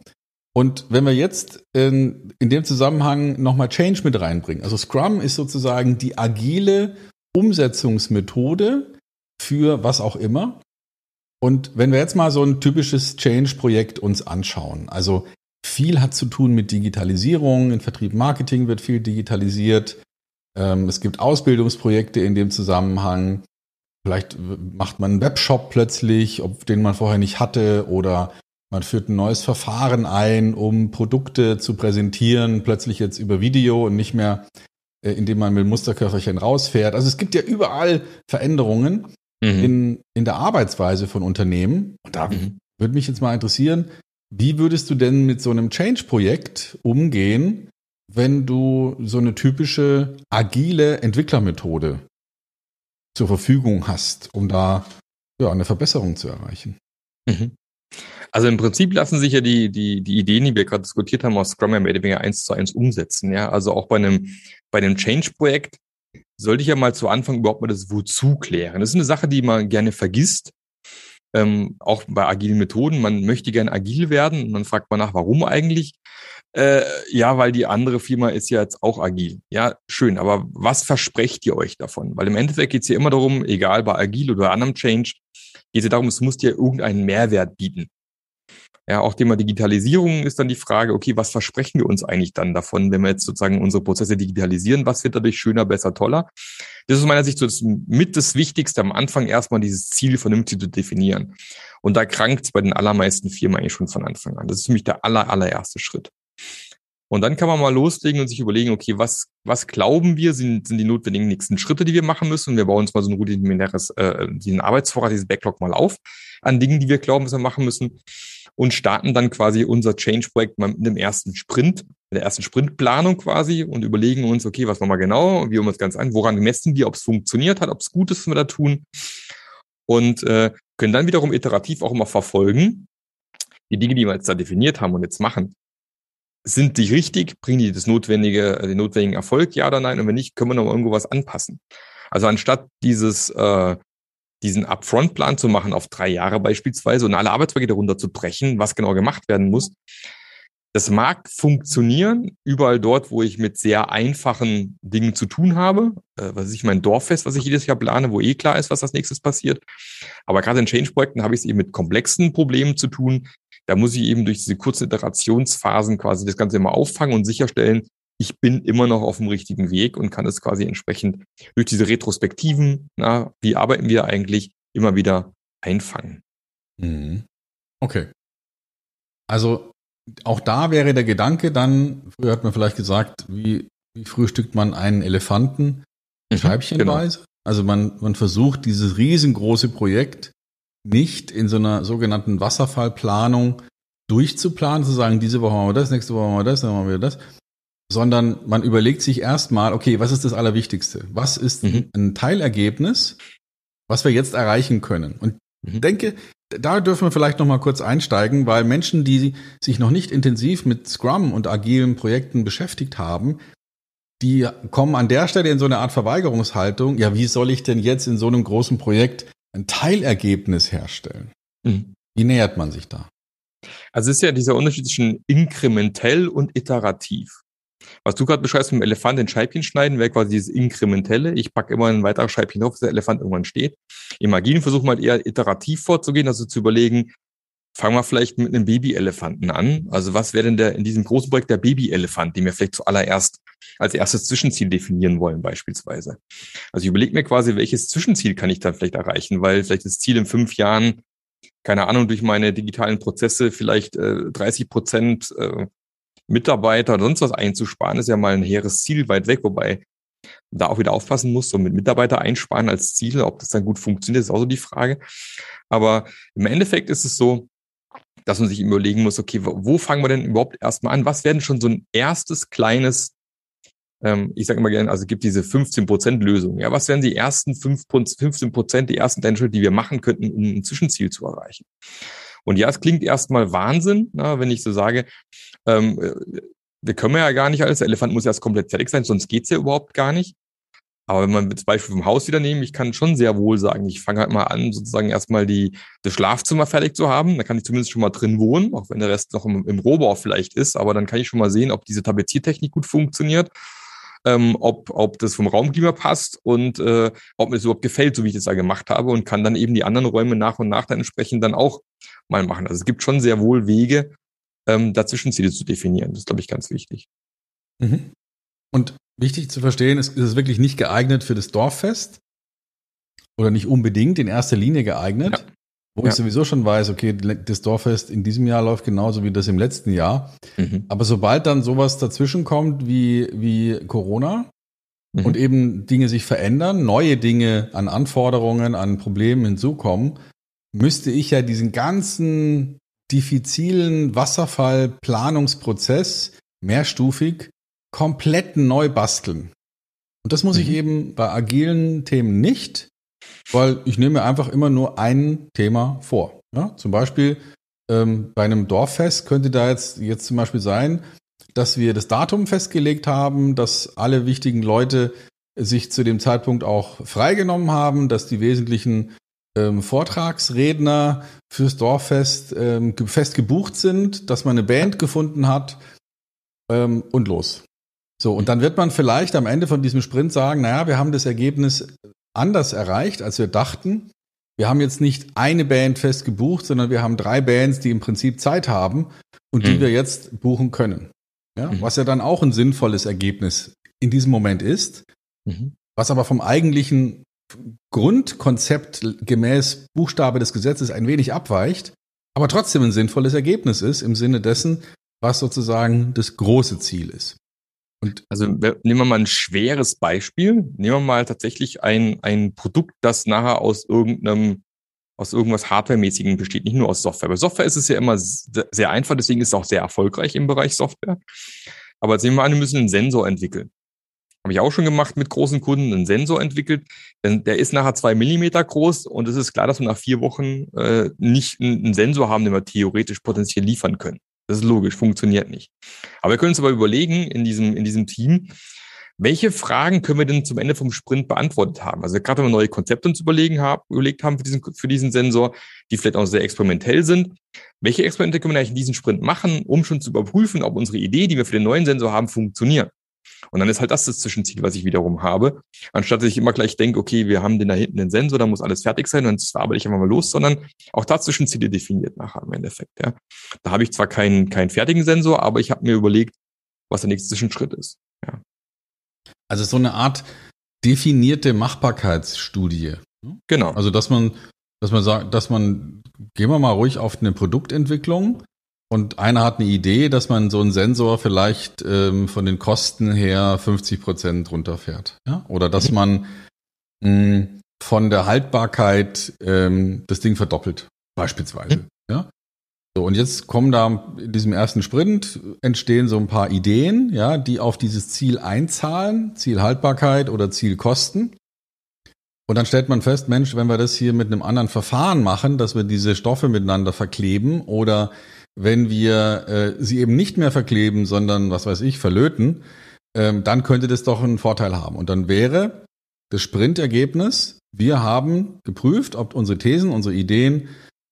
Und wenn wir jetzt in, in dem Zusammenhang nochmal Change mit reinbringen, also Scrum ist sozusagen die agile Umsetzungsmethode für was auch immer. Und wenn wir jetzt mal so ein typisches Change-Projekt uns anschauen, also viel hat zu tun mit Digitalisierung, in Vertrieb Marketing wird viel digitalisiert, ähm, es gibt Ausbildungsprojekte in dem Zusammenhang, vielleicht macht man einen Webshop plötzlich, den man vorher nicht hatte, oder man führt ein neues Verfahren ein, um Produkte zu präsentieren, plötzlich jetzt über Video und nicht mehr indem man mit Musterköfferchen rausfährt. Also es gibt ja überall Veränderungen mhm. in, in der Arbeitsweise von Unternehmen. Und da mhm. würde mich jetzt mal interessieren, wie würdest du denn mit so einem Change-Projekt umgehen, wenn du so eine typische agile Entwicklermethode zur Verfügung hast, um da ja, eine Verbesserung zu erreichen? Mhm. Also im Prinzip lassen sich ja die, die, die Ideen, die wir gerade diskutiert haben, aus Scrum ja mehr oder weniger eins zu eins umsetzen. Ja, also auch bei einem, bei einem Change-Projekt sollte ich ja mal zu Anfang überhaupt mal das Wozu klären. Das ist eine Sache, die man gerne vergisst. Ähm, auch bei agilen Methoden. Man möchte gerne agil werden und dann fragt man nach, warum eigentlich? Äh, ja, weil die andere Firma ist ja jetzt auch agil. Ja, schön, aber was versprecht ihr euch davon? Weil im Endeffekt geht es ja immer darum, egal bei agil oder anderem Change, geht es ja darum, es muss dir irgendeinen Mehrwert bieten. Ja, auch Thema Digitalisierung ist dann die Frage, okay, was versprechen wir uns eigentlich dann davon, wenn wir jetzt sozusagen unsere Prozesse digitalisieren? Was wird dadurch schöner, besser, toller? Das ist aus meiner Sicht so das, mit das Wichtigste am Anfang erstmal dieses Ziel vernünftig zu definieren. Und da krankt es bei den allermeisten Firmen eigentlich schon von Anfang an. Das ist für mich der aller, allererste Schritt. Und dann kann man mal loslegen und sich überlegen, okay, was, was glauben wir, sind, sind die notwendigen nächsten Schritte, die wir machen müssen? Wir bauen uns mal so ein rudimentäres, äh, diesen Arbeitsvorrat, dieses Backlog mal auf an Dingen, die wir glauben, was wir machen müssen und starten dann quasi unser Change-Projekt mal mit dem ersten Sprint, mit der ersten Sprintplanung quasi und überlegen uns, okay, was machen wir genau, wie wir das Ganze an, woran messen wir, ob es funktioniert hat, ob es gut ist, was wir da tun und äh, können dann wiederum iterativ auch immer verfolgen, die Dinge, die wir jetzt da definiert haben und jetzt machen, sind die richtig? Bringen die das notwendige, den notwendigen Erfolg? Ja oder nein? Und wenn nicht, können wir noch irgendwo was anpassen. Also anstatt dieses, äh, diesen Upfront-Plan zu machen auf drei Jahre beispielsweise und alle Arbeitspakete runterzubrechen, was genau gemacht werden muss, Das mag funktionieren, überall dort, wo ich mit sehr einfachen Dingen zu tun habe. Äh, was ist ich mein Dorffest, was ich jedes Jahr plane, wo eh klar ist, was als nächstes passiert. Aber gerade in Change-Projekten habe ich es eben mit komplexen Problemen zu tun. Da muss ich eben durch diese kurzen Iterationsphasen quasi das Ganze immer auffangen und sicherstellen, ich bin immer noch auf dem richtigen Weg und kann es quasi entsprechend durch diese Retrospektiven, na, wie arbeiten wir eigentlich, immer wieder einfangen. Mhm. Okay. Also auch da wäre der Gedanke dann, früher hat man vielleicht gesagt, wie, wie frühstückt man einen Elefanten mhm, scheibchenweise? Genau. Also man, man versucht dieses riesengroße Projekt nicht in so einer sogenannten Wasserfallplanung durchzuplanen, zu sagen, diese Woche machen wir das, nächste Woche machen wir das, dann machen wir das, sondern man überlegt sich erstmal, okay, was ist das Allerwichtigste? Was ist mhm. ein Teilergebnis, was wir jetzt erreichen können? Und ich mhm. denke, da dürfen wir vielleicht noch mal kurz einsteigen, weil Menschen, die sich noch nicht intensiv mit Scrum und agilen Projekten beschäftigt haben, die kommen an der Stelle in so eine Art Verweigerungshaltung. Ja, wie soll ich denn jetzt in so einem großen Projekt ein Teilergebnis herstellen? Mhm. Wie nähert man sich da? Also es ist ja dieser Unterschied zwischen inkrementell und iterativ. Was du gerade beschreibst, mit dem Elefant in Scheibchen schneiden, wäre quasi dieses Inkrementelle. Ich packe immer ein weiteres Scheibchen drauf, dass der Elefant irgendwann steht. Im Agilen versuchen wir halt eher iterativ vorzugehen, also zu überlegen, fangen wir vielleicht mit einem Babyelefanten an. Also was wäre denn der in diesem großen Projekt der Babyelefant, den wir vielleicht zuallererst als erstes Zwischenziel definieren wollen beispielsweise. Also ich überlege mir quasi, welches Zwischenziel kann ich dann vielleicht erreichen, weil vielleicht das Ziel in fünf Jahren, keine Ahnung, durch meine digitalen Prozesse vielleicht äh, 30 Prozent äh, Mitarbeiter oder sonst was einzusparen, ist ja mal ein hehres Ziel weit weg, wobei da auch wieder aufpassen muss, so mit Mitarbeiter einsparen als Ziel, ob das dann gut funktioniert, ist auch so die Frage. Aber im Endeffekt ist es so, dass man sich überlegen muss, okay, wo fangen wir denn überhaupt erstmal an? Was werden schon so ein erstes kleines, ähm, ich sage immer gerne, also gibt diese 15% Lösung. Ja, was wären die ersten 5, 15%, die ersten Schritte, die wir machen könnten, um ein Zwischenziel zu erreichen? Und ja, es klingt erstmal Wahnsinn, na, wenn ich so sage, ähm, äh, wir können ja gar nicht alles, der Elefant muss erst komplett fertig sein, sonst geht's ja überhaupt gar nicht. Aber wenn man das Beispiel vom Haus wieder nehmen, ich kann schon sehr wohl sagen, ich fange halt mal an, sozusagen erstmal die, das Schlafzimmer fertig zu haben. Da kann ich zumindest schon mal drin wohnen, auch wenn der Rest noch im, im Rohbau vielleicht ist. Aber dann kann ich schon mal sehen, ob diese Tapeziertechnik gut funktioniert, ähm, ob, ob das vom Raumklima passt und äh, ob mir das überhaupt gefällt, so wie ich das da gemacht habe und kann dann eben die anderen Räume nach und nach dann entsprechend dann auch mal machen. Also es gibt schon sehr wohl Wege, ähm, dazwischen Ziele zu definieren. Das ist, glaube ich, ganz wichtig. Mhm. Und wichtig zu verstehen, ist, ist es wirklich nicht geeignet für das Dorffest oder nicht unbedingt in erster Linie geeignet, ja. wo ja. ich sowieso schon weiß, okay, das Dorffest in diesem Jahr läuft genauso wie das im letzten Jahr. Mhm. Aber sobald dann sowas dazwischen kommt wie, wie Corona mhm. und eben Dinge sich verändern, neue Dinge an Anforderungen, an Problemen hinzukommen, müsste ich ja diesen ganzen diffizilen Wasserfallplanungsprozess mehrstufig komplett neu basteln. Und das muss mhm. ich eben bei agilen Themen nicht, weil ich nehme einfach immer nur ein Thema vor. Ja, zum Beispiel ähm, bei einem Dorffest könnte da jetzt, jetzt zum Beispiel sein, dass wir das Datum festgelegt haben, dass alle wichtigen Leute sich zu dem Zeitpunkt auch freigenommen haben, dass die wesentlichen ähm, Vortragsredner fürs Dorffest ähm, fest gebucht sind, dass man eine Band gefunden hat ähm, und los. So, und dann wird man vielleicht am Ende von diesem Sprint sagen, naja, wir haben das Ergebnis anders erreicht, als wir dachten. Wir haben jetzt nicht eine Band fest gebucht, sondern wir haben drei Bands, die im Prinzip Zeit haben und die mhm. wir jetzt buchen können. Ja, mhm. Was ja dann auch ein sinnvolles Ergebnis in diesem Moment ist, mhm. was aber vom eigentlichen Grundkonzept gemäß Buchstabe des Gesetzes ein wenig abweicht, aber trotzdem ein sinnvolles Ergebnis ist im Sinne dessen, was sozusagen das große Ziel ist. Und also nehmen wir mal ein schweres Beispiel. Nehmen wir mal tatsächlich ein, ein Produkt, das nachher aus irgendeinem, aus irgendwas Hardware-mäßigen besteht, nicht nur aus Software. Bei Software ist es ja immer sehr einfach, deswegen ist es auch sehr erfolgreich im Bereich Software. Aber jetzt nehmen wir an, wir müssen einen Sensor entwickeln. Habe ich auch schon gemacht mit großen Kunden, einen Sensor entwickelt. Der ist nachher zwei Millimeter groß und es ist klar, dass wir nach vier Wochen äh, nicht einen Sensor haben, den wir theoretisch potenziell liefern können. Das ist logisch, funktioniert nicht. Aber wir können uns aber überlegen in diesem, in diesem Team, welche Fragen können wir denn zum Ende vom Sprint beantwortet haben? Also gerade wenn wir neue Konzepte uns überlegen haben, überlegt haben für diesen, für diesen Sensor, die vielleicht auch sehr experimentell sind. Welche Experimente können wir eigentlich in diesem Sprint machen, um schon zu überprüfen, ob unsere Idee, die wir für den neuen Sensor haben, funktioniert? Und dann ist halt das das Zwischenziel, was ich wiederum habe. Anstatt dass ich immer gleich denke, okay, wir haben den da hinten den Sensor, da muss alles fertig sein und jetzt arbeite ich einfach mal los, sondern auch da Zwischenziele definiert nachher im Endeffekt. Ja. Da habe ich zwar keinen, keinen fertigen Sensor, aber ich habe mir überlegt, was der nächste Zwischenschritt ist. Ja. Also so eine Art definierte Machbarkeitsstudie. Genau. Also dass man, dass man sagt, dass man, gehen wir mal ruhig auf eine Produktentwicklung und einer hat eine Idee, dass man so einen Sensor vielleicht ähm, von den Kosten her 50 Prozent runterfährt. Ja? Oder dass mhm. man mh, hm, von der Haltbarkeit ähm, das Ding verdoppelt, beispielsweise. Mhm. Ja? So, und jetzt kommen da in diesem ersten Sprint entstehen so ein paar Ideen, ja, die auf dieses Ziel einzahlen, Zielhaltbarkeit oder Zielkosten. Und dann stellt man fest, Mensch, wenn wir das hier mit einem anderen Verfahren machen, dass wir diese Stoffe miteinander verkleben oder wenn wir äh, sie eben nicht mehr verkleben, sondern was weiß ich, verlöten, ähm, dann könnte das doch einen Vorteil haben. Und dann wäre das Sprintergebnis, wir haben geprüft, ob unsere Thesen, unsere Ideen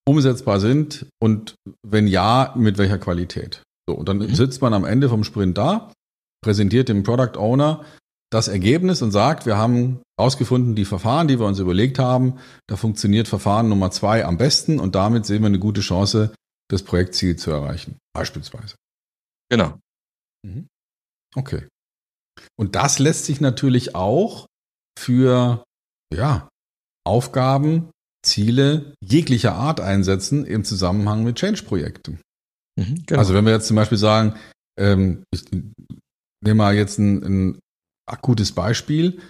umsetzbar sind und wenn ja, mit welcher Qualität. So, und dann mhm. sitzt man am Ende vom Sprint da, präsentiert dem Product Owner das Ergebnis und sagt, wir haben herausgefunden, die Verfahren, die wir uns überlegt haben, da funktioniert Verfahren Nummer zwei am besten und damit sehen wir eine gute Chance, das Projektziel zu erreichen, beispielsweise. Genau. Mhm. Okay. Und das lässt sich natürlich auch für ja, Aufgaben, Ziele jeglicher Art einsetzen im Zusammenhang mit Change-Projekten. Mhm, genau. Also wenn wir jetzt zum Beispiel sagen, ähm, ich nehme mal jetzt ein, ein akutes Beispiel.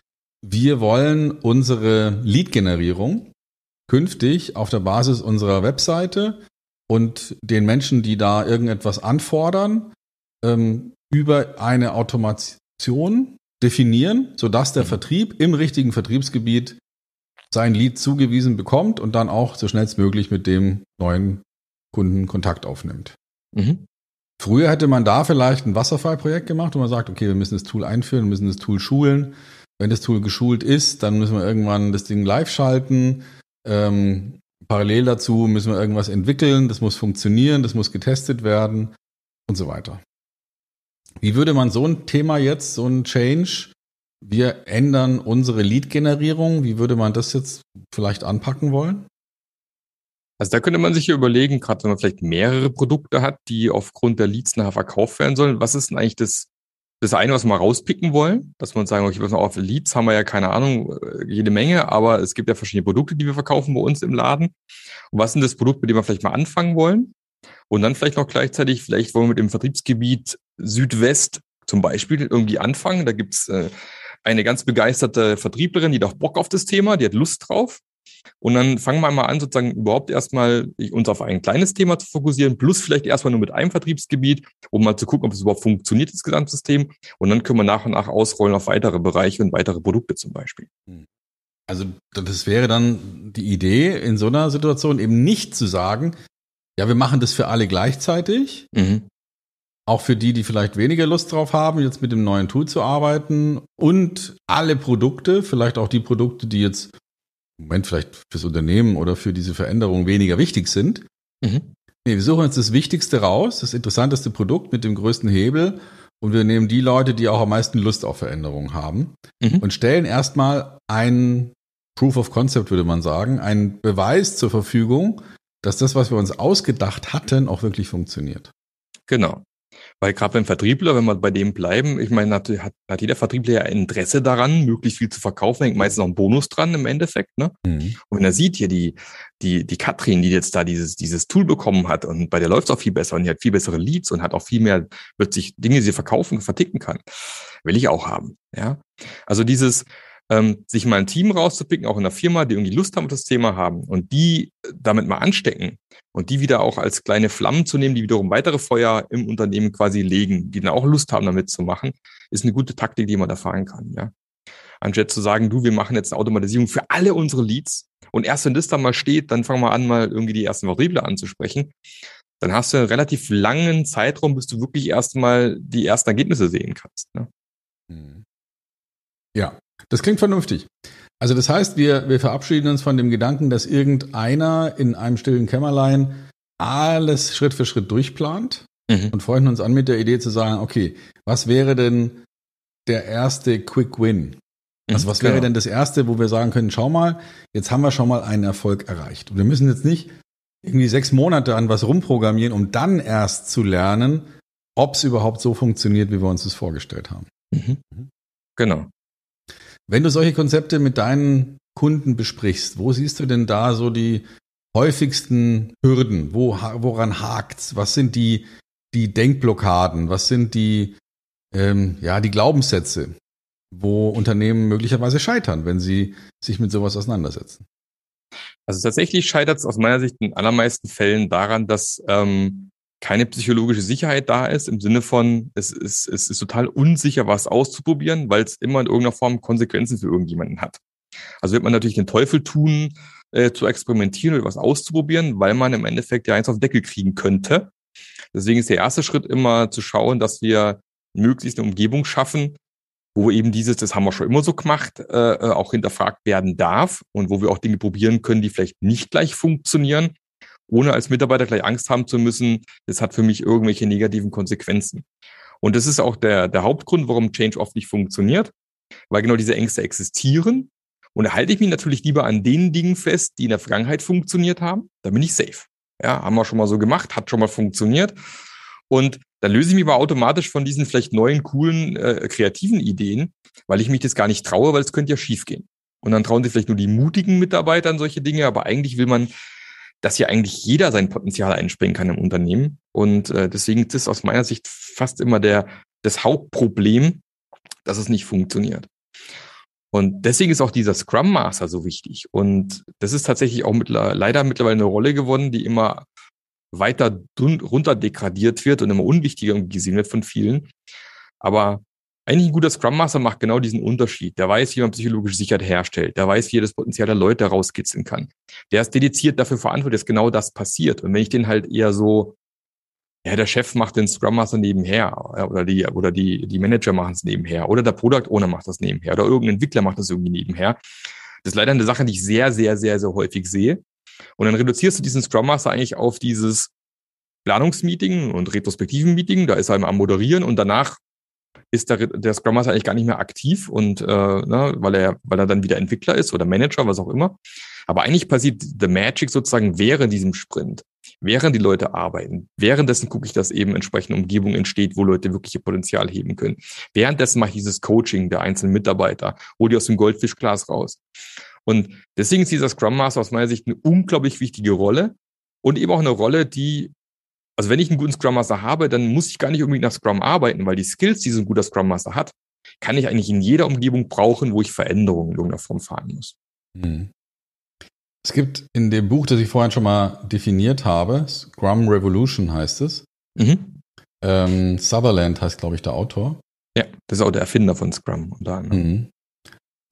Wir wollen unsere Lead-Generierung künftig auf der Basis unserer Webseite und den Menschen, die da irgendetwas anfordern, ähm, über eine Automation definieren, sodass der mhm. Vertrieb im richtigen Vertriebsgebiet sein Lead zugewiesen bekommt und dann auch so schnellstmöglich mit dem neuen Kunden Kontakt aufnimmt. Mhm. Früher hätte man da vielleicht ein Wasserfallprojekt gemacht, wo man sagt, okay, wir müssen das Tool einführen, müssen das Tool schulen. Wenn das Tool geschult ist, dann müssen wir irgendwann das Ding live schalten. Ähm, parallel dazu müssen wir irgendwas entwickeln, das muss funktionieren, das muss getestet werden und so weiter. Wie würde man so ein Thema jetzt, so ein Change wir ändern unsere Lead-Generierung. Wie würde man das jetzt vielleicht anpacken wollen? Also da könnte man sich ja überlegen, gerade wenn man vielleicht mehrere Produkte hat, die aufgrund der Leads nachher verkauft werden sollen, was ist denn eigentlich das, das eine, was wir mal rauspicken wollen? Dass man sagen, okay, was auf Leads haben wir ja keine Ahnung, äh, jede Menge, aber es gibt ja verschiedene Produkte, die wir verkaufen bei uns im Laden. Und was sind das Produkt, mit dem wir vielleicht mal anfangen wollen? Und dann vielleicht noch gleichzeitig, vielleicht wollen wir mit dem Vertriebsgebiet Südwest zum Beispiel irgendwie anfangen. Da gibt's äh, eine ganz begeisterte Vertrieblerin, die hat auch Bock auf das Thema, die hat Lust drauf. Und dann fangen wir mal an, sozusagen überhaupt erstmal uns auf ein kleines Thema zu fokussieren, plus vielleicht erstmal nur mit einem Vertriebsgebiet, um mal zu gucken, ob es überhaupt funktioniert, das Gesamtsystem. Und dann können wir nach und nach ausrollen auf weitere Bereiche und weitere Produkte zum Beispiel. Hm. Also das wäre dann die Idee, in so einer Situation eben nicht zu sagen, ja, wir machen das für alle gleichzeitig, mhm auch für die, die vielleicht weniger Lust drauf haben, jetzt mit dem neuen Tool zu arbeiten und alle Produkte, vielleicht auch die Produkte, die jetzt Moment vielleicht fürs Unternehmen oder für diese Veränderung weniger wichtig sind. Mhm. Nee, wir suchen uns das Wichtigste raus, das interessanteste Produkt mit dem größten Hebel und wir nehmen die Leute, die auch am meisten Lust auf Veränderungen haben mhm. und stellen erstmal ein Proof of Concept, würde man sagen, einen Beweis zur Verfügung, dass das, was wir uns ausgedacht hatten, auch wirklich funktioniert. Genau. Weil gerade beim Vertriebler, wenn wir bei dem bleiben, ich meine, hat, hat, hat jeder Vertriebler ja Interesse daran, möglichst viel zu verkaufen, hängt meistens noch ein Bonus dran im Endeffekt. Ne? Mhm. Und wenn er sieht hier die, die, die Katrin, die jetzt da dieses, dieses Tool bekommen hat und bei der läuft es auch viel besser und die hat viel bessere Leads und hat auch viel mehr plötzlich Dinge, die sie verkaufen, verticken kann, will ich auch haben. Ja, Also dieses, ähm, sich mal ein Team rauszupicken, auch in der Firma, die irgendwie Lust haben auf das Thema haben und die damit mal anstecken und die wieder auch als kleine Flammen zu nehmen, die wiederum weitere Feuer im Unternehmen quasi legen, die dann auch Lust haben, damit zu machen, ist eine gute Taktik, die man da fahren kann, ja. Anstatt zu sagen, du, wir machen jetzt eine Automatisierung für alle unsere Leads und erst wenn das dann mal steht, dann fangen wir an, mal irgendwie die ersten Vertriebler anzusprechen. Dann hast du einen relativ langen Zeitraum, bis du wirklich erstmal die ersten Ergebnisse sehen kannst. Ne? Hm. Das klingt vernünftig. Also das heißt, wir, wir verabschieden uns von dem Gedanken, dass irgendeiner in einem stillen Kämmerlein alles Schritt für Schritt durchplant mhm. und freuen uns an mit der Idee zu sagen, okay, was wäre denn der erste Quick Win? Also was wäre genau. denn das erste, wo wir sagen können, schau mal, jetzt haben wir schon mal einen Erfolg erreicht. Und wir müssen jetzt nicht irgendwie sechs Monate an was rumprogrammieren, um dann erst zu lernen, ob es überhaupt so funktioniert, wie wir uns das vorgestellt haben. Mhm. Genau. Wenn du solche Konzepte mit deinen Kunden besprichst, wo siehst du denn da so die häufigsten Hürden? Wo, woran hakt's? Was sind die, die Denkblockaden? Was sind die, ähm, ja, die Glaubenssätze, wo Unternehmen möglicherweise scheitern, wenn sie sich mit sowas auseinandersetzen? Also tatsächlich scheitert es aus meiner Sicht in allermeisten Fällen daran, dass ähm, keine psychologische Sicherheit da ist, im Sinne von, es ist, es ist total unsicher, was auszuprobieren, weil es immer in irgendeiner Form Konsequenzen für irgendjemanden hat. Also wird man natürlich den Teufel tun, äh, zu experimentieren oder was auszuprobieren, weil man im Endeffekt ja eins auf den Deckel kriegen könnte. Deswegen ist der erste Schritt immer zu schauen, dass wir möglichst eine Umgebung schaffen, wo eben dieses, das haben wir schon immer so gemacht, äh, äh auch hinterfragt werden darf und wo wir auch Dinge probieren können, die vielleicht nicht gleich funktionieren, ohne als Mitarbeiter gleich Angst haben zu müssen, das hat für mich irgendwelche negativen Konsequenzen. Und das ist auch der, der Hauptgrund, warum Change oft nicht funktioniert, weil genau diese Ängste existieren. Und da halte ich mich natürlich lieber an den Dingen fest, die in der Vergangenheit funktioniert haben. Da bin ich safe. Ja, haben wir schon mal so gemacht, hat schon mal funktioniert. Und dann löse ich mich aber automatisch von diesen vielleicht neuen, coolen, äh, kreativen Ideen, weil ich mich das gar nicht traue, weil es könnte ja schiefgehen. Und dann trauen sich vielleicht nur die mutigen Mitarbeiter an solche Dinge, aber eigentlich will man dass hier eigentlich jeder sein Potenzial einspringen kann im Unternehmen. Und äh, deswegen ist es aus meiner Sicht fast immer der, das Hauptproblem, dass es nicht funktioniert. Und deswegen ist auch dieser Scrum Master so wichtig. Und das ist tatsächlich auch mittler, leider mittlerweile eine Rolle gewonnen, die immer weiter runter degradiert wird und immer unwichtiger gesehen wird von vielen. Aber eigentlich ein guter Scrum Master macht genau diesen Unterschied. Der weiß, wie man psychologische Sicherheit herstellt. Der weiß, wie er das Potenzial der Leute rauskitzeln kann. Der ist dediziert dafür verantwortlich, dass genau das passiert. Und wenn ich den halt eher so, ja, der Chef macht den Scrum Master nebenher oder die, oder die, die Manager machen es nebenher oder der Product Owner macht das nebenher oder irgendein Entwickler macht das irgendwie nebenher. Das ist leider eine Sache, die ich sehr, sehr, sehr, sehr häufig sehe. Und dann reduzierst du diesen Scrum Master eigentlich auf dieses Planungsmeeting und retrospektiven Meeting. Da ist er am Moderieren und danach ist der, der Scrum Master eigentlich gar nicht mehr aktiv und äh, ne, weil er, weil er dann wieder Entwickler ist oder Manager, was auch immer. Aber eigentlich passiert the Magic sozusagen während diesem Sprint, während die Leute arbeiten. Währenddessen gucke ich, dass eben entsprechende Umgebung entsteht, wo Leute wirklich ihr Potenzial heben können. Währenddessen mache ich dieses Coaching der einzelnen Mitarbeiter, hole die aus dem Goldfischglas raus. Und deswegen ist dieser Scrum Master aus meiner Sicht eine unglaublich wichtige Rolle und eben auch eine Rolle, die also wenn ich einen guten Scrum Master habe, dann muss ich gar nicht unbedingt nach Scrum arbeiten, weil die Skills, die so ein guter Scrum Master hat, kann ich eigentlich in jeder Umgebung brauchen, wo ich Veränderungen in irgendeiner Form fahren muss. Hm. Es gibt in dem Buch, das ich vorhin schon mal definiert habe, Scrum Revolution heißt es. Mhm. Ähm, Sutherland heißt, glaube ich, der Autor. Ja, das ist auch der Erfinder von Scrum. Unter Mhm.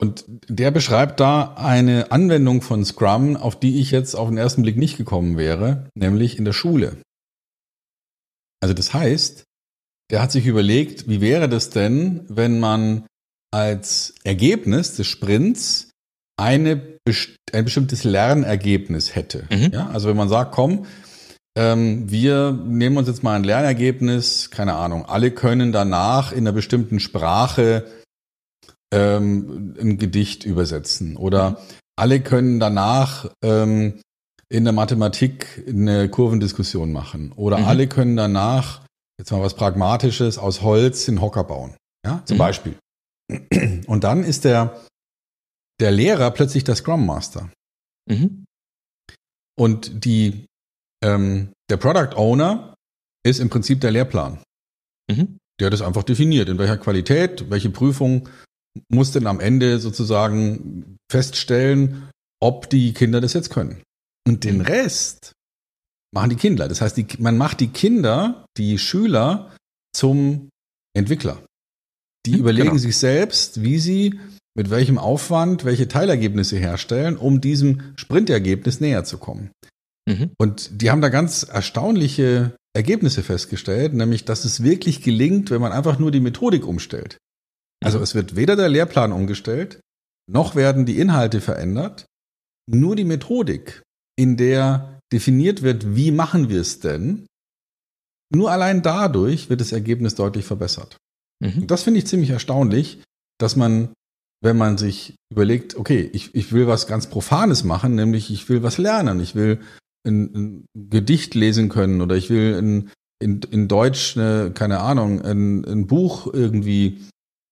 Und der beschreibt da eine Anwendung von Scrum, auf die ich jetzt auf den ersten Blick nicht gekommen wäre, nämlich in der Schule. Also das heißt, der hat sich überlegt, wie wäre das denn, wenn man als Ergebnis des Sprints eine, ein bestimmtes Lernergebnis hätte. Mhm. Ja, also wenn man sagt, komm, ähm, wir nehmen uns jetzt mal ein Lernergebnis, keine Ahnung, alle können danach in einer bestimmten Sprache ähm, ein Gedicht übersetzen oder mhm. alle können danach ähm, in der Mathematik eine Kurvendiskussion machen. Oder mhm. alle können danach, jetzt mal was Pragmatisches, aus Holz den Hocker bauen. Ja, zum mhm. Beispiel. Und dann ist der, der Lehrer plötzlich der Scrum Master. Mhm. Und die, ähm, der Product Owner ist im Prinzip der Lehrplan. Mhm. Der hat es einfach definiert, in welcher Qualität, welche Prüfung muss denn am Ende sozusagen feststellen, ob die Kinder das jetzt können. Und den Rest machen die Kinder. Das heißt, die, man macht die Kinder, die Schüler zum Entwickler. Die hm, überlegen genau. sich selbst, wie sie mit welchem Aufwand welche Teilergebnisse herstellen, um diesem Sprintergebnis näher zu kommen. Mhm. Und die haben da ganz erstaunliche Ergebnisse festgestellt, nämlich, dass es wirklich gelingt, wenn man einfach nur die Methodik umstellt. Also mhm. es wird weder der Lehrplan umgestellt, noch werden die Inhalte verändert. Nur die Methodik, in der definiert wird, wie machen wir es denn, nur allein dadurch wird das Ergebnis deutlich verbessert. Mhm. Das finde ich ziemlich erstaunlich, dass man, wenn man sich überlegt, okay, ich, ich will was ganz Profanes machen, nämlich ich will was lernen, ich will ein, ein Gedicht lesen können oder ich will in, in, in Deutsch, eine, keine Ahnung, ein, ein Buch irgendwie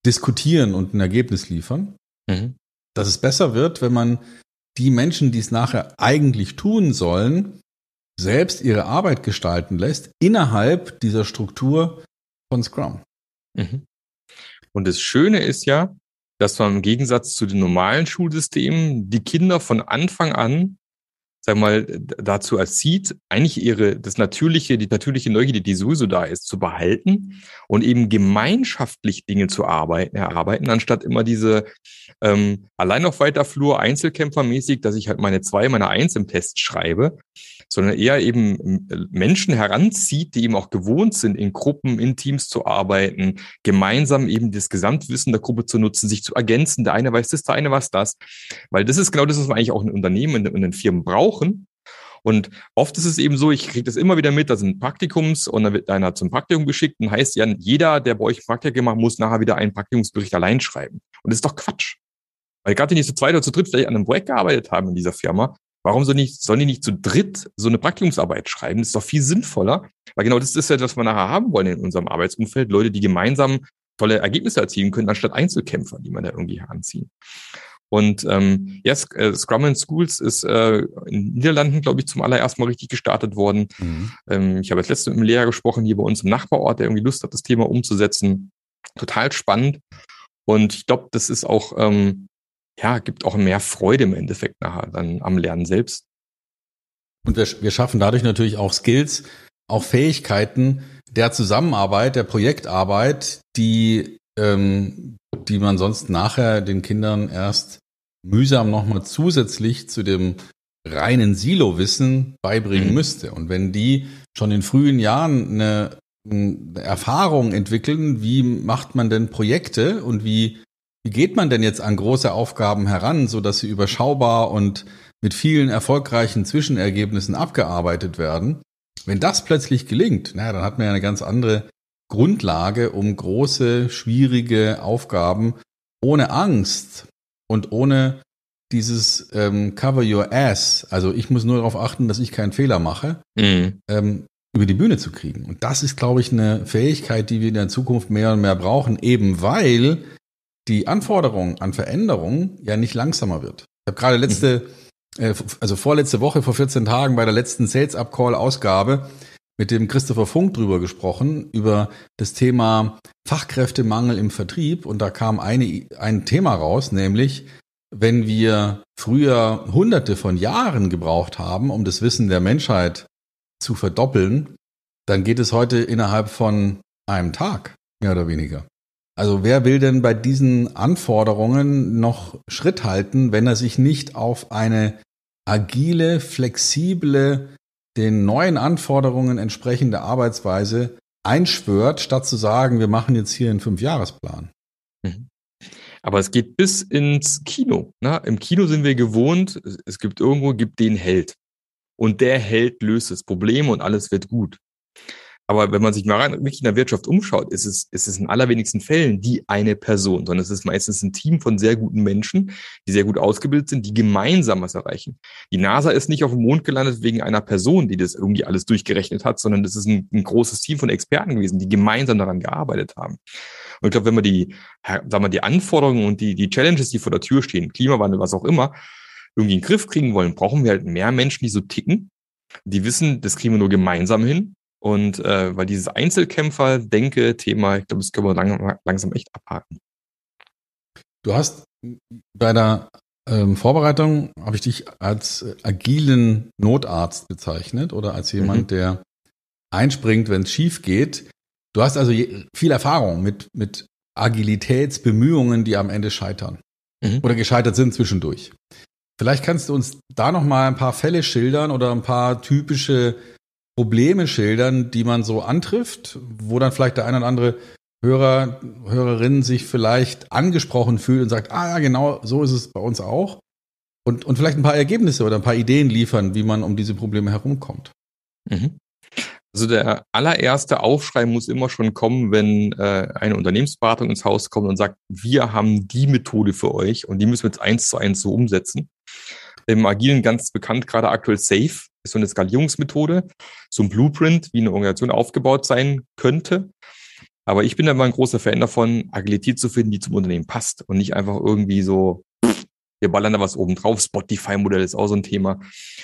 diskutieren und ein Ergebnis liefern. Mhm. Dass es besser wird, wenn man die Menschen, die es nachher eigentlich tun sollen, selbst ihre Arbeit gestalten lässt innerhalb dieser Struktur von Scrum. Mhm. Und das Schöne ist ja, dass man im Gegensatz zu den normalen Schulsystemen die Kinder von Anfang an sag mal, dazu erzieht, eigentlich ihre, das natürliche, die natürliche Neugierde, die sowieso da ist, zu behalten und eben gemeinschaftlich Dinge zu arbeiten, erarbeiten, anstatt immer diese ähm, allein auf weiter Flur Einzelkämpfermäßig, dass ich halt meine zwei, meine eins im Test schreibe, sondern eher eben äh, Menschen heranzieht, die eben auch gewohnt sind, in Gruppen, in Teams zu arbeiten, gemeinsam eben das Gesamtwissen der Gruppe zu nutzen, sich zu ergänzen. Der eine weiß das, der eine weiß das. Weil das ist genau das, was man eigentlich auch in Unternehmen, in, in Firmen brauchen. Und oft ist es eben so, ich kriege das immer wieder mit, da sind Praktikums und dann wird einer zum Praktikum geschickt und heißt ja, jeder, der bei euch Praktikum macht, muss nachher wieder einen Praktikumsbericht allein schreiben. Und das ist doch Quatsch. Weil gerade die nicht zu zweit oder zu dritt vielleicht an einem Projekt gearbeitet haben in dieser Firma, Warum soll nicht, sollen die nicht zu dritt so eine Praktikumsarbeit schreiben? Das ist doch viel sinnvoller, weil genau das ist ja, was wir nachher haben wollen in unserem Arbeitsumfeld. Leute, die gemeinsam tolle Ergebnisse erzielen können, anstatt Einzelkämpfer, die man da irgendwie heranziehen. Und ähm, ja, yes, äh, Scrum in Schools ist äh, in den Niederlanden, glaube ich, zum allerersten Mal richtig gestartet worden. Mhm. Ähm, ich habe jetzt letztens mit einem Lehrer gesprochen, hier bei uns im Nachbarort, der irgendwie Lust hat, das Thema umzusetzen. Total spannend. Und ich glaube, das ist auch ähm, ja, gibt auch mehr Freude im Endeffekt nachher dann am Lernen selbst. Und wir, wir schaffen dadurch natürlich auch Skills, auch Fähigkeiten der Zusammenarbeit, der Projektarbeit, die, ähm, die man sonst nachher den Kindern erst mühsam nochmal zusätzlich zu dem reinen Silo-Wissen beibringen mhm. müsste. Und wenn die schon in frühen Jahren eine, eine Erfahrung entwickeln, wie macht man denn Projekte und wie wie geht man denn jetzt an große Aufgaben heran, so dass sie überschaubar und mit vielen erfolgreichen Zwischenergebnissen abgearbeitet werden? Wenn das plötzlich gelingt, naja, dann hat man ja eine ganz andere Grundlage, um große, schwierige Aufgaben ohne Angst und ohne dieses ähm, Cover Your Ass, also ich muss nur darauf achten, dass ich keinen Fehler mache, mhm. ähm, über die Bühne zu kriegen. Und das ist, glaube ich, eine Fähigkeit, die wir in der Zukunft mehr und mehr brauchen, eben weil die Anforderung an Veränderung ja nicht langsamer wird. Ich habe gerade letzte, äh, also vorletzte Woche, vor 14 Tagen bei der letzten Sales Up Call Ausgabe mit dem Christopher Funk drüber gesprochen, über das Thema Fachkräftemangel im Vertrieb. Und da kam eine, ein Thema raus, nämlich, wenn wir früher hunderte von Jahren gebraucht haben, um das Wissen der Menschheit zu verdoppeln, dann geht es heute innerhalb von einem Tag, mehr oder weniger. Also wer will denn bei diesen Anforderungen noch Schritt halten, wenn er sich nicht auf eine agile, flexible, den neuen Anforderungen entsprechende Arbeitsweise einschwört, statt zu sagen, wir machen jetzt hier einen Fünfjahresplan? Mhm. Aber es geht bis ins Kino. Ne? Im Kino sind wir gewohnt, es gibt irgendwo, gibt den Held. Und der Held löst das Problem und alles wird gut. Aber wenn man sich mal rein, wirklich in der Wirtschaft umschaut, ist es, ist es in allerwenigsten Fällen die eine Person, sondern es ist meistens ein Team von sehr guten Menschen, die sehr gut ausgebildet sind, die gemeinsam was erreichen. Die NASA ist nicht auf dem Mond gelandet wegen einer Person, die das irgendwie alles durchgerechnet hat, sondern das ist ein, ein großes Team von Experten gewesen, die gemeinsam daran gearbeitet haben. Und ich glaube, wenn wir die, sagen wir, die Anforderungen und die, die Challenges, die vor der Tür stehen, Klimawandel, was auch immer, irgendwie in den Griff kriegen wollen, brauchen wir halt mehr Menschen, die so ticken, die wissen, das kriegen wir nur gemeinsam hin und äh, weil dieses Einzelkämpfer-Denke-Thema, ich glaube, das können wir lang, langsam echt abhaken. Du hast bei der ähm, Vorbereitung, habe ich dich als agilen Notarzt bezeichnet oder als jemand, mhm. der einspringt, wenn es schief geht. Du hast also viel Erfahrung mit, mit Agilitätsbemühungen, die am Ende scheitern mhm. oder gescheitert sind zwischendurch. Vielleicht kannst du uns da noch mal ein paar Fälle schildern oder ein paar typische Probleme schildern, die man so antrifft, wo dann vielleicht der eine oder andere Hörer, Hörerin sich vielleicht angesprochen fühlt und sagt, ah ja, genau, so ist es bei uns auch. Und, und vielleicht ein paar Ergebnisse oder ein paar Ideen liefern, wie man um diese Probleme herumkommt. Mhm. Also der allererste Aufschrei muss immer schon kommen, wenn äh, eine Unternehmensberatung ins Haus kommt und sagt, wir haben die Methode für euch und die müssen wir jetzt eins zu eins so umsetzen. Im Agilen ganz bekannt, gerade aktuell Safe, ist so eine Skalierungsmethode, so ein Blueprint, wie eine Organisation aufgebaut sein könnte. Aber ich bin da mal ein großer Fan davon, Agilität zu finden, die zum Unternehmen passt und nicht einfach irgendwie so, wir ballern da was oben drauf. Spotify-Modell ist auch so ein Thema.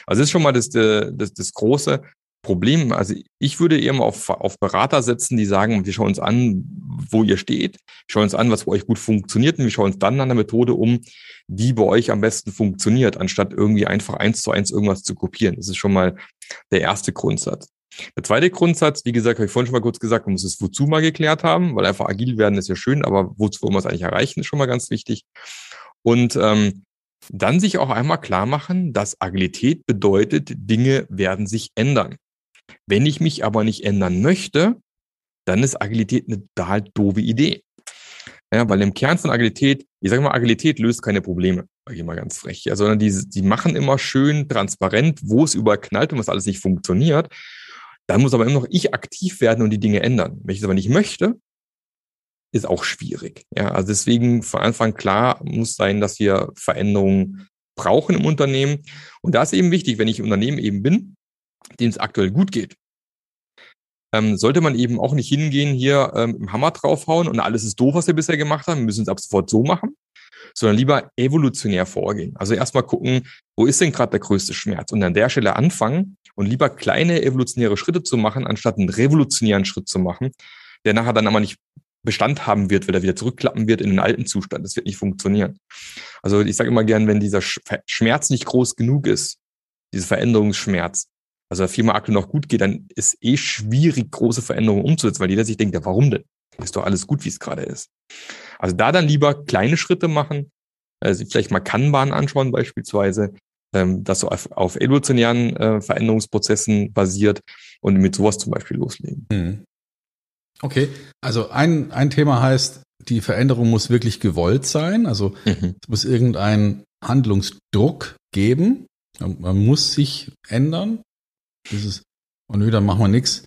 Also das ist schon mal das, äh, das, das große Problem. Also ich würde eher mal auf, auf Berater setzen, die sagen, wir schauen uns an, wo ihr steht, schauen uns an, was bei euch gut funktioniert und wir schauen uns dann an der Methode um, die bei euch am besten funktioniert, anstatt irgendwie einfach eins zu eins irgendwas zu kopieren. Das ist schon mal der erste Grundsatz. Der zweite Grundsatz, wie gesagt, habe ich vorhin schon mal kurz gesagt, man muss das Wozu mal geklärt haben, weil einfach agil werden ist ja schön, aber wozu wollen wir es eigentlich erreichen, ist schon mal ganz wichtig. Und ähm, dann sich auch einmal klar machen, dass Agilität bedeutet, Dinge werden sich ändern. Wenn ich mich aber nicht ändern möchte, dann ist Agilität eine total doofe Idee. Ja, weil im Kern von Agilität, ich sage mal, Agilität löst keine Probleme, sage ich mal ganz frech, ja, sondern die, die machen immer schön transparent, wo es überknallt und was alles nicht funktioniert. Dann muss aber immer noch ich aktiv werden und die Dinge ändern. Wenn ich es aber nicht möchte, ist auch schwierig. Ja, also deswegen von Anfang klar muss sein, dass wir Veränderungen brauchen im Unternehmen. Und da ist eben wichtig, wenn ich im Unternehmen eben bin, dem es aktuell gut geht, ähm, sollte man eben auch nicht hingehen, hier ähm, im Hammer draufhauen und alles ist doof, was wir bisher gemacht haben, wir müssen es ab sofort so machen, sondern lieber evolutionär vorgehen. Also erstmal gucken, wo ist denn gerade der größte Schmerz und an der Stelle anfangen und lieber kleine evolutionäre Schritte zu machen, anstatt einen revolutionären Schritt zu machen, der nachher dann aber nicht Bestand haben wird, weil er wieder zurückklappen wird in den alten Zustand. Das wird nicht funktionieren. Also ich sage immer gern, wenn dieser Schmerz nicht groß genug ist, dieser Veränderungsschmerz, also der Firma aktuell noch gut geht, dann ist eh schwierig, große Veränderungen umzusetzen, weil jeder sich denkt, ja, warum denn? Ist doch alles gut, wie es gerade ist. Also da dann lieber kleine Schritte machen, also vielleicht mal Kanban anschauen beispielsweise, ähm, das so auf, auf evolutionären äh, Veränderungsprozessen basiert und mit sowas zum Beispiel loslegen. Mhm. Okay, also ein, ein Thema heißt, die Veränderung muss wirklich gewollt sein. Also mhm. es muss irgendeinen Handlungsdruck geben. Man muss sich ändern. Das ist, und nö, dann machen wir nichts.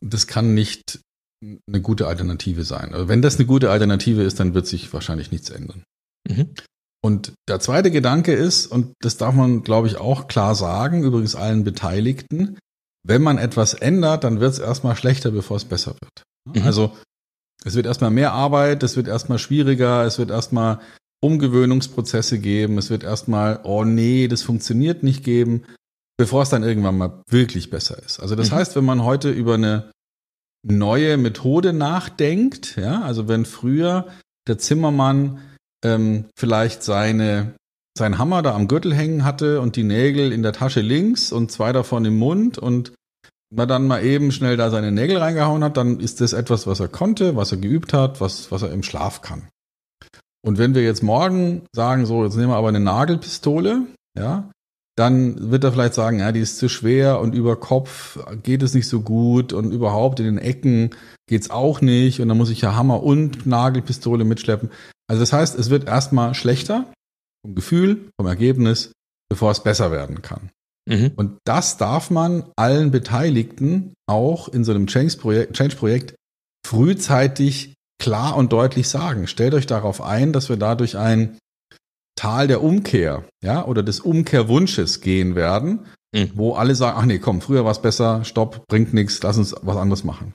Das kann nicht eine gute Alternative sein. Also wenn das eine gute Alternative ist, dann wird sich wahrscheinlich nichts ändern. Mhm. Und der zweite Gedanke ist, und das darf man, glaube ich, auch klar sagen, übrigens allen Beteiligten, wenn man etwas ändert, dann wird es erstmal schlechter, bevor es besser wird. Mhm. Also es wird erstmal mehr Arbeit, es wird erstmal schwieriger, es wird erstmal Umgewöhnungsprozesse geben, es wird erstmal, oh nee, das funktioniert nicht geben, bevor es dann irgendwann mal wirklich besser ist. Also das mhm. heißt, wenn man heute über eine neue Methode nachdenkt, ja, also wenn früher der Zimmermann ähm, vielleicht seine seinen Hammer da am Gürtel hängen hatte und die Nägel in der Tasche links und zwei davon im Mund und man dann mal eben schnell da seine Nägel reingehauen hat, dann ist das etwas, was er konnte, was er geübt hat, was, was er im Schlaf kann. Und wenn wir jetzt morgen sagen, so, jetzt nehmen wir aber eine Nagelpistole, ja, dann wird er vielleicht sagen, ja, die ist zu schwer und über Kopf geht es nicht so gut und überhaupt in den Ecken geht's auch nicht und dann muss ich ja Hammer und Nagelpistole mitschleppen. Also das heißt, es wird erstmal schlechter vom Gefühl, vom Ergebnis, bevor es besser werden kann. Mhm. Und das darf man allen Beteiligten auch in so einem Change-Projekt Change frühzeitig klar und deutlich sagen. Stellt euch darauf ein, dass wir dadurch ein Tal der Umkehr, ja, oder des Umkehrwunsches gehen werden, mhm. wo alle sagen, ach nee, komm, früher war es besser, stopp, bringt nichts, lass uns was anderes machen.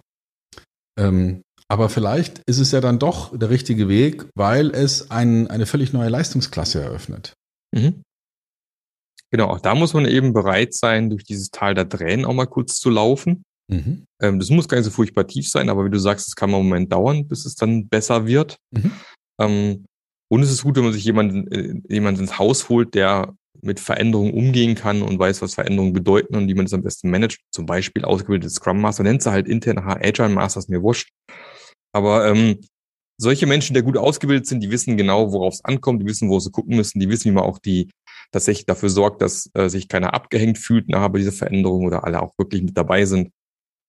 Ähm, aber vielleicht ist es ja dann doch der richtige Weg, weil es ein, eine völlig neue Leistungsklasse eröffnet. Mhm. Genau, auch da muss man eben bereit sein, durch dieses Tal der Tränen auch mal kurz zu laufen. Mhm. Ähm, das muss gar nicht so furchtbar tief sein, aber wie du sagst, es kann mal einen Moment dauern, bis es dann besser wird. Mhm. Ähm, und es ist gut, wenn man sich jemanden, äh, jemanden ins Haus holt, der mit Veränderungen umgehen kann und weiß, was Veränderungen bedeuten und wie man das am besten managt. Zum Beispiel ausgebildete Scrum Master, nennt sie halt intern Agile Masters, mir wurscht. Aber ähm, solche Menschen, die gut ausgebildet sind, die wissen genau, worauf es ankommt, die wissen, wo sie gucken müssen, die wissen, wie man auch die tatsächlich dafür sorgt, dass äh, sich keiner abgehängt fühlt nach dieser Veränderung oder alle auch wirklich mit dabei sind.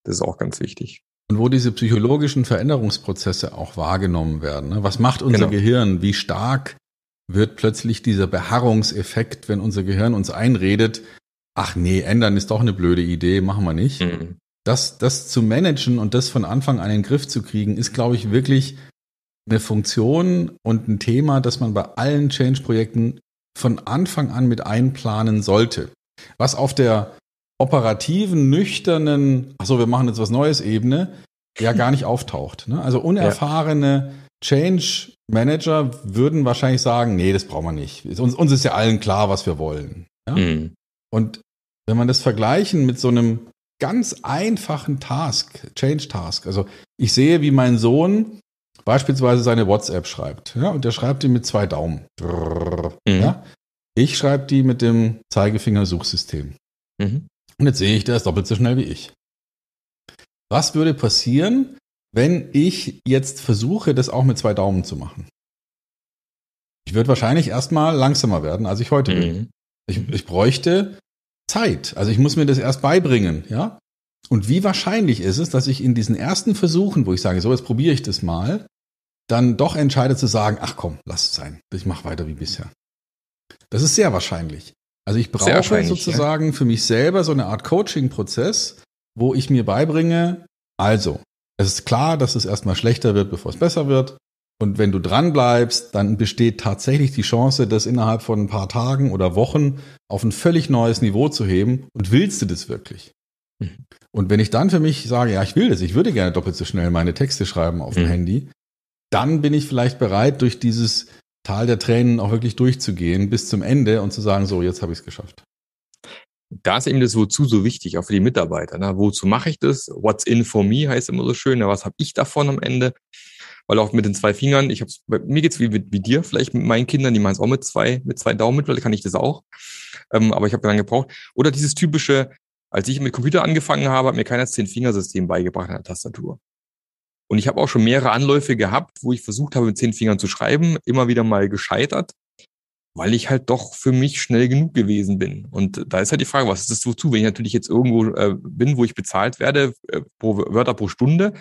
Das ist auch ganz wichtig. Und wo diese psychologischen Veränderungsprozesse auch wahrgenommen werden. Ne? Was macht unser genau. Gehirn? Wie stark wird plötzlich dieser Beharrungseffekt, wenn unser Gehirn uns einredet, ach nee, ändern ist doch eine blöde Idee, machen wir nicht. Mhm. Das, das zu managen und das von Anfang an in den Griff zu kriegen, ist, glaube ich, wirklich eine Funktion und ein Thema, das man bei allen Change-Projekten von Anfang an mit einplanen sollte. Was auf der operativen, nüchternen, ach so, wir machen jetzt was Neues Ebene, ja gar nicht auftaucht. Ne? Also unerfahrene Change Manager würden wahrscheinlich sagen, nee, das brauchen wir nicht. Uns, uns ist ja allen klar, was wir wollen. Ja? Mhm. Und wenn man das vergleichen mit so einem ganz einfachen Task, Change Task, also ich sehe, wie mein Sohn beispielsweise seine WhatsApp schreibt, ja, und der schreibt die mit zwei Daumen. Mhm. Ja? Ich schreibe die mit dem Zeigefinger-Suchsystem. Mhm. Und jetzt sehe ich, der ist doppelt so schnell wie ich. Was würde passieren, wenn ich jetzt versuche, das auch mit zwei Daumen zu machen? Ich würde wahrscheinlich erstmal langsamer werden, als ich heute mhm. bin. Ich, ich bräuchte Zeit. Also ich muss mir das erst beibringen, ja? Und wie wahrscheinlich ist es, dass ich in diesen ersten Versuchen, wo ich sage, so, jetzt probiere ich das mal, dann doch entscheide zu sagen, ach komm, lass es sein. Ich mache weiter wie bisher. Das ist sehr wahrscheinlich. Also ich brauche sozusagen ja. für mich selber so eine Art Coaching-Prozess, wo ich mir beibringe, also, es ist klar, dass es erstmal schlechter wird, bevor es besser wird. Und wenn du dran bleibst, dann besteht tatsächlich die Chance, das innerhalb von ein paar Tagen oder Wochen auf ein völlig neues Niveau zu heben. Und willst du das wirklich? Mhm. Und wenn ich dann für mich sage, ja, ich will das, ich würde gerne doppelt so schnell meine Texte schreiben auf dem mhm. Handy, dann bin ich vielleicht bereit, durch dieses Tal der Tränen auch wirklich durchzugehen bis zum Ende und zu sagen, so, jetzt habe ich es geschafft. Da ist eben das Wozu so wichtig, auch für die Mitarbeiter. Ne? Wozu mache ich das? What's in for me heißt immer so schön. Ja, was habe ich davon am Ende? Weil auch mit den zwei Fingern, ich hab's, mir geht's wie, wie, wie dir, vielleicht mit meinen Kindern, die machen es auch mit zwei, mit zwei Daumen mittlerweile kann ich das auch. Ähm, aber ich habe lange gebraucht. Oder dieses typische, als ich mit Computer angefangen habe, hat mir keiner das Zehn-Fingersystem beigebracht an der Tastatur. Und ich habe auch schon mehrere Anläufe gehabt, wo ich versucht habe, mit zehn Fingern zu schreiben, immer wieder mal gescheitert, weil ich halt doch für mich schnell genug gewesen bin. Und da ist halt die Frage, was ist das wozu? Wenn ich natürlich jetzt irgendwo äh, bin, wo ich bezahlt werde, äh, pro Wörter pro Stunde,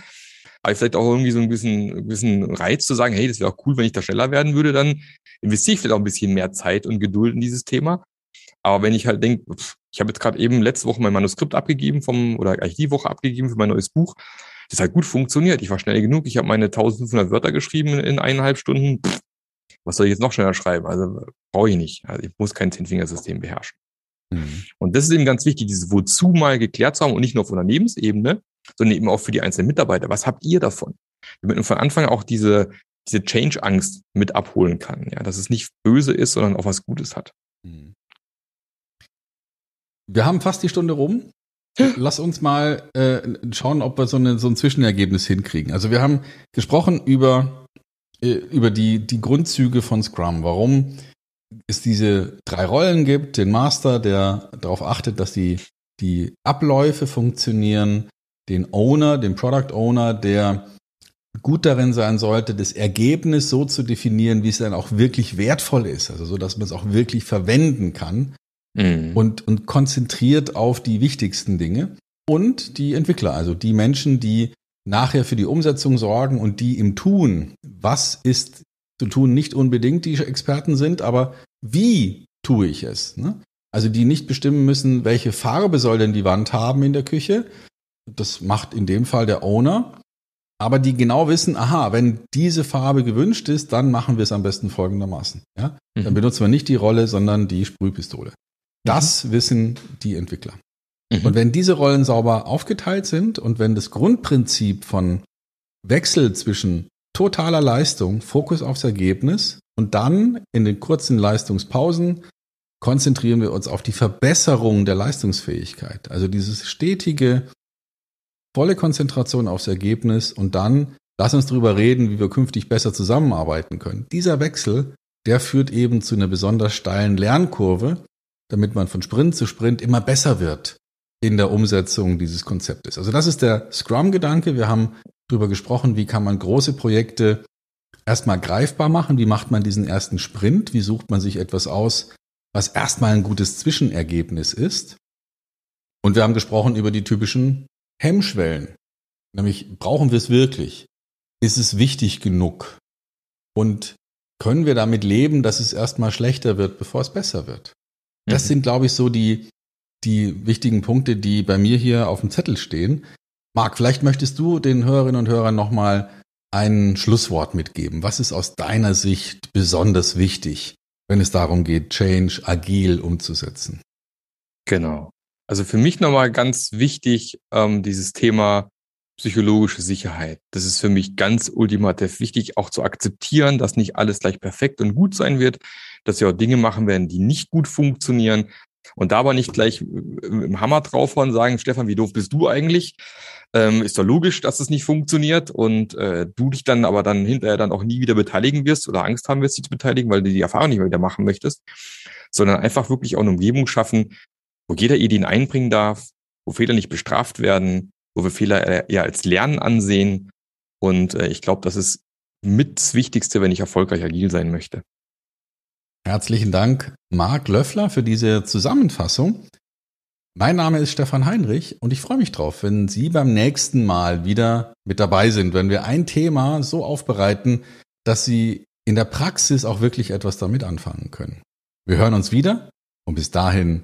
aber vielleicht auch irgendwie so ein bisschen, ein bisschen Reiz zu sagen, hey, das wäre auch cool, wenn ich da schneller werden würde, dann investiere ich vielleicht auch ein bisschen mehr Zeit und Geduld in dieses Thema. Aber wenn ich halt denke, ich habe jetzt gerade eben letzte Woche mein Manuskript abgegeben vom, oder eigentlich die Woche abgegeben für mein neues Buch, das hat gut funktioniert. Ich war schnell genug. Ich habe meine 1500 Wörter geschrieben in eineinhalb Stunden. Pff, was soll ich jetzt noch schneller schreiben? Also brauche ich nicht. Also ich muss kein Zehnfingersystem beherrschen. Mhm. Und das ist eben ganz wichtig, dieses Wozu mal geklärt zu haben und nicht nur auf Unternehmensebene, sondern eben auch für die einzelnen Mitarbeiter. Was habt ihr davon? Damit man von Anfang auch diese, diese Change-Angst mit abholen kann. Ja, dass es nicht böse ist, sondern auch was Gutes hat. Mhm. Wir haben fast die Stunde rum. Lass uns mal äh, schauen, ob wir so, eine, so ein Zwischenergebnis hinkriegen. Also wir haben gesprochen über, äh, über die, die Grundzüge von Scrum, warum es diese drei Rollen gibt, den Master, der darauf achtet, dass die, die Abläufe funktionieren, den Owner, den Product Owner, der gut darin sein sollte, das Ergebnis so zu definieren, wie es dann auch wirklich wertvoll ist, also so, dass man es auch wirklich verwenden kann mhm. und, und konzentriert auf die wichtigsten Dinge. Und die Entwickler, also die Menschen, die nachher für die Umsetzung sorgen und die im Tun, was ist zu tun, nicht unbedingt die Experten sind, aber wie tue ich es? Ne? Also die nicht bestimmen müssen, welche Farbe soll denn die Wand haben in der Küche. Das macht in dem Fall der Owner. Aber die genau wissen, aha, wenn diese Farbe gewünscht ist, dann machen wir es am besten folgendermaßen. Ja? Dann mhm. benutzen wir nicht die Rolle, sondern die Sprühpistole. Das mhm. wissen die Entwickler. Mhm. Und wenn diese Rollen sauber aufgeteilt sind und wenn das Grundprinzip von Wechsel zwischen totaler Leistung, Fokus aufs Ergebnis und dann in den kurzen Leistungspausen konzentrieren wir uns auf die Verbesserung der Leistungsfähigkeit. Also dieses stetige, volle Konzentration aufs Ergebnis und dann lass uns darüber reden, wie wir künftig besser zusammenarbeiten können. Dieser Wechsel, der führt eben zu einer besonders steilen Lernkurve, damit man von Sprint zu Sprint immer besser wird in der Umsetzung dieses Konzeptes. Also das ist der Scrum-Gedanke. Wir haben darüber gesprochen, wie kann man große Projekte erstmal greifbar machen, wie macht man diesen ersten Sprint, wie sucht man sich etwas aus, was erstmal ein gutes Zwischenergebnis ist. Und wir haben gesprochen über die typischen Hemmschwellen. Nämlich, brauchen wir es wirklich? Ist es wichtig genug? Und können wir damit leben, dass es erstmal schlechter wird, bevor es besser wird? Das mhm. sind, glaube ich, so die, die wichtigen Punkte, die bei mir hier auf dem Zettel stehen. Marc, vielleicht möchtest du den Hörerinnen und Hörern nochmal ein Schlusswort mitgeben. Was ist aus deiner Sicht besonders wichtig, wenn es darum geht, Change agil umzusetzen? Genau. Also für mich nochmal ganz wichtig, ähm, dieses Thema psychologische Sicherheit. Das ist für mich ganz ultimativ wichtig, auch zu akzeptieren, dass nicht alles gleich perfekt und gut sein wird, dass wir auch Dinge machen werden, die nicht gut funktionieren. Und da aber nicht gleich im Hammer draufhauen und sagen, Stefan, wie doof bist du eigentlich? Ähm, ist doch logisch, dass es nicht funktioniert und äh, du dich dann aber dann hinterher dann auch nie wieder beteiligen wirst oder Angst haben wirst, dich zu beteiligen, weil du die Erfahrung nicht mehr wieder machen möchtest, sondern einfach wirklich auch eine Umgebung schaffen, wo jeder Ideen einbringen darf, wo Fehler nicht bestraft werden, wo wir Fehler eher als Lernen ansehen. Und äh, ich glaube, das ist mit das Wichtigste, wenn ich erfolgreich agil sein möchte. Herzlichen Dank, Marc Löffler, für diese Zusammenfassung. Mein Name ist Stefan Heinrich und ich freue mich drauf, wenn Sie beim nächsten Mal wieder mit dabei sind, wenn wir ein Thema so aufbereiten, dass Sie in der Praxis auch wirklich etwas damit anfangen können. Wir hören uns wieder und bis dahin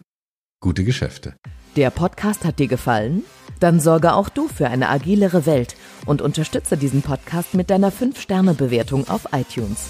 gute Geschäfte. Der Podcast hat dir gefallen? Dann sorge auch du für eine agilere Welt und unterstütze diesen Podcast mit deiner 5-Sterne-Bewertung auf iTunes.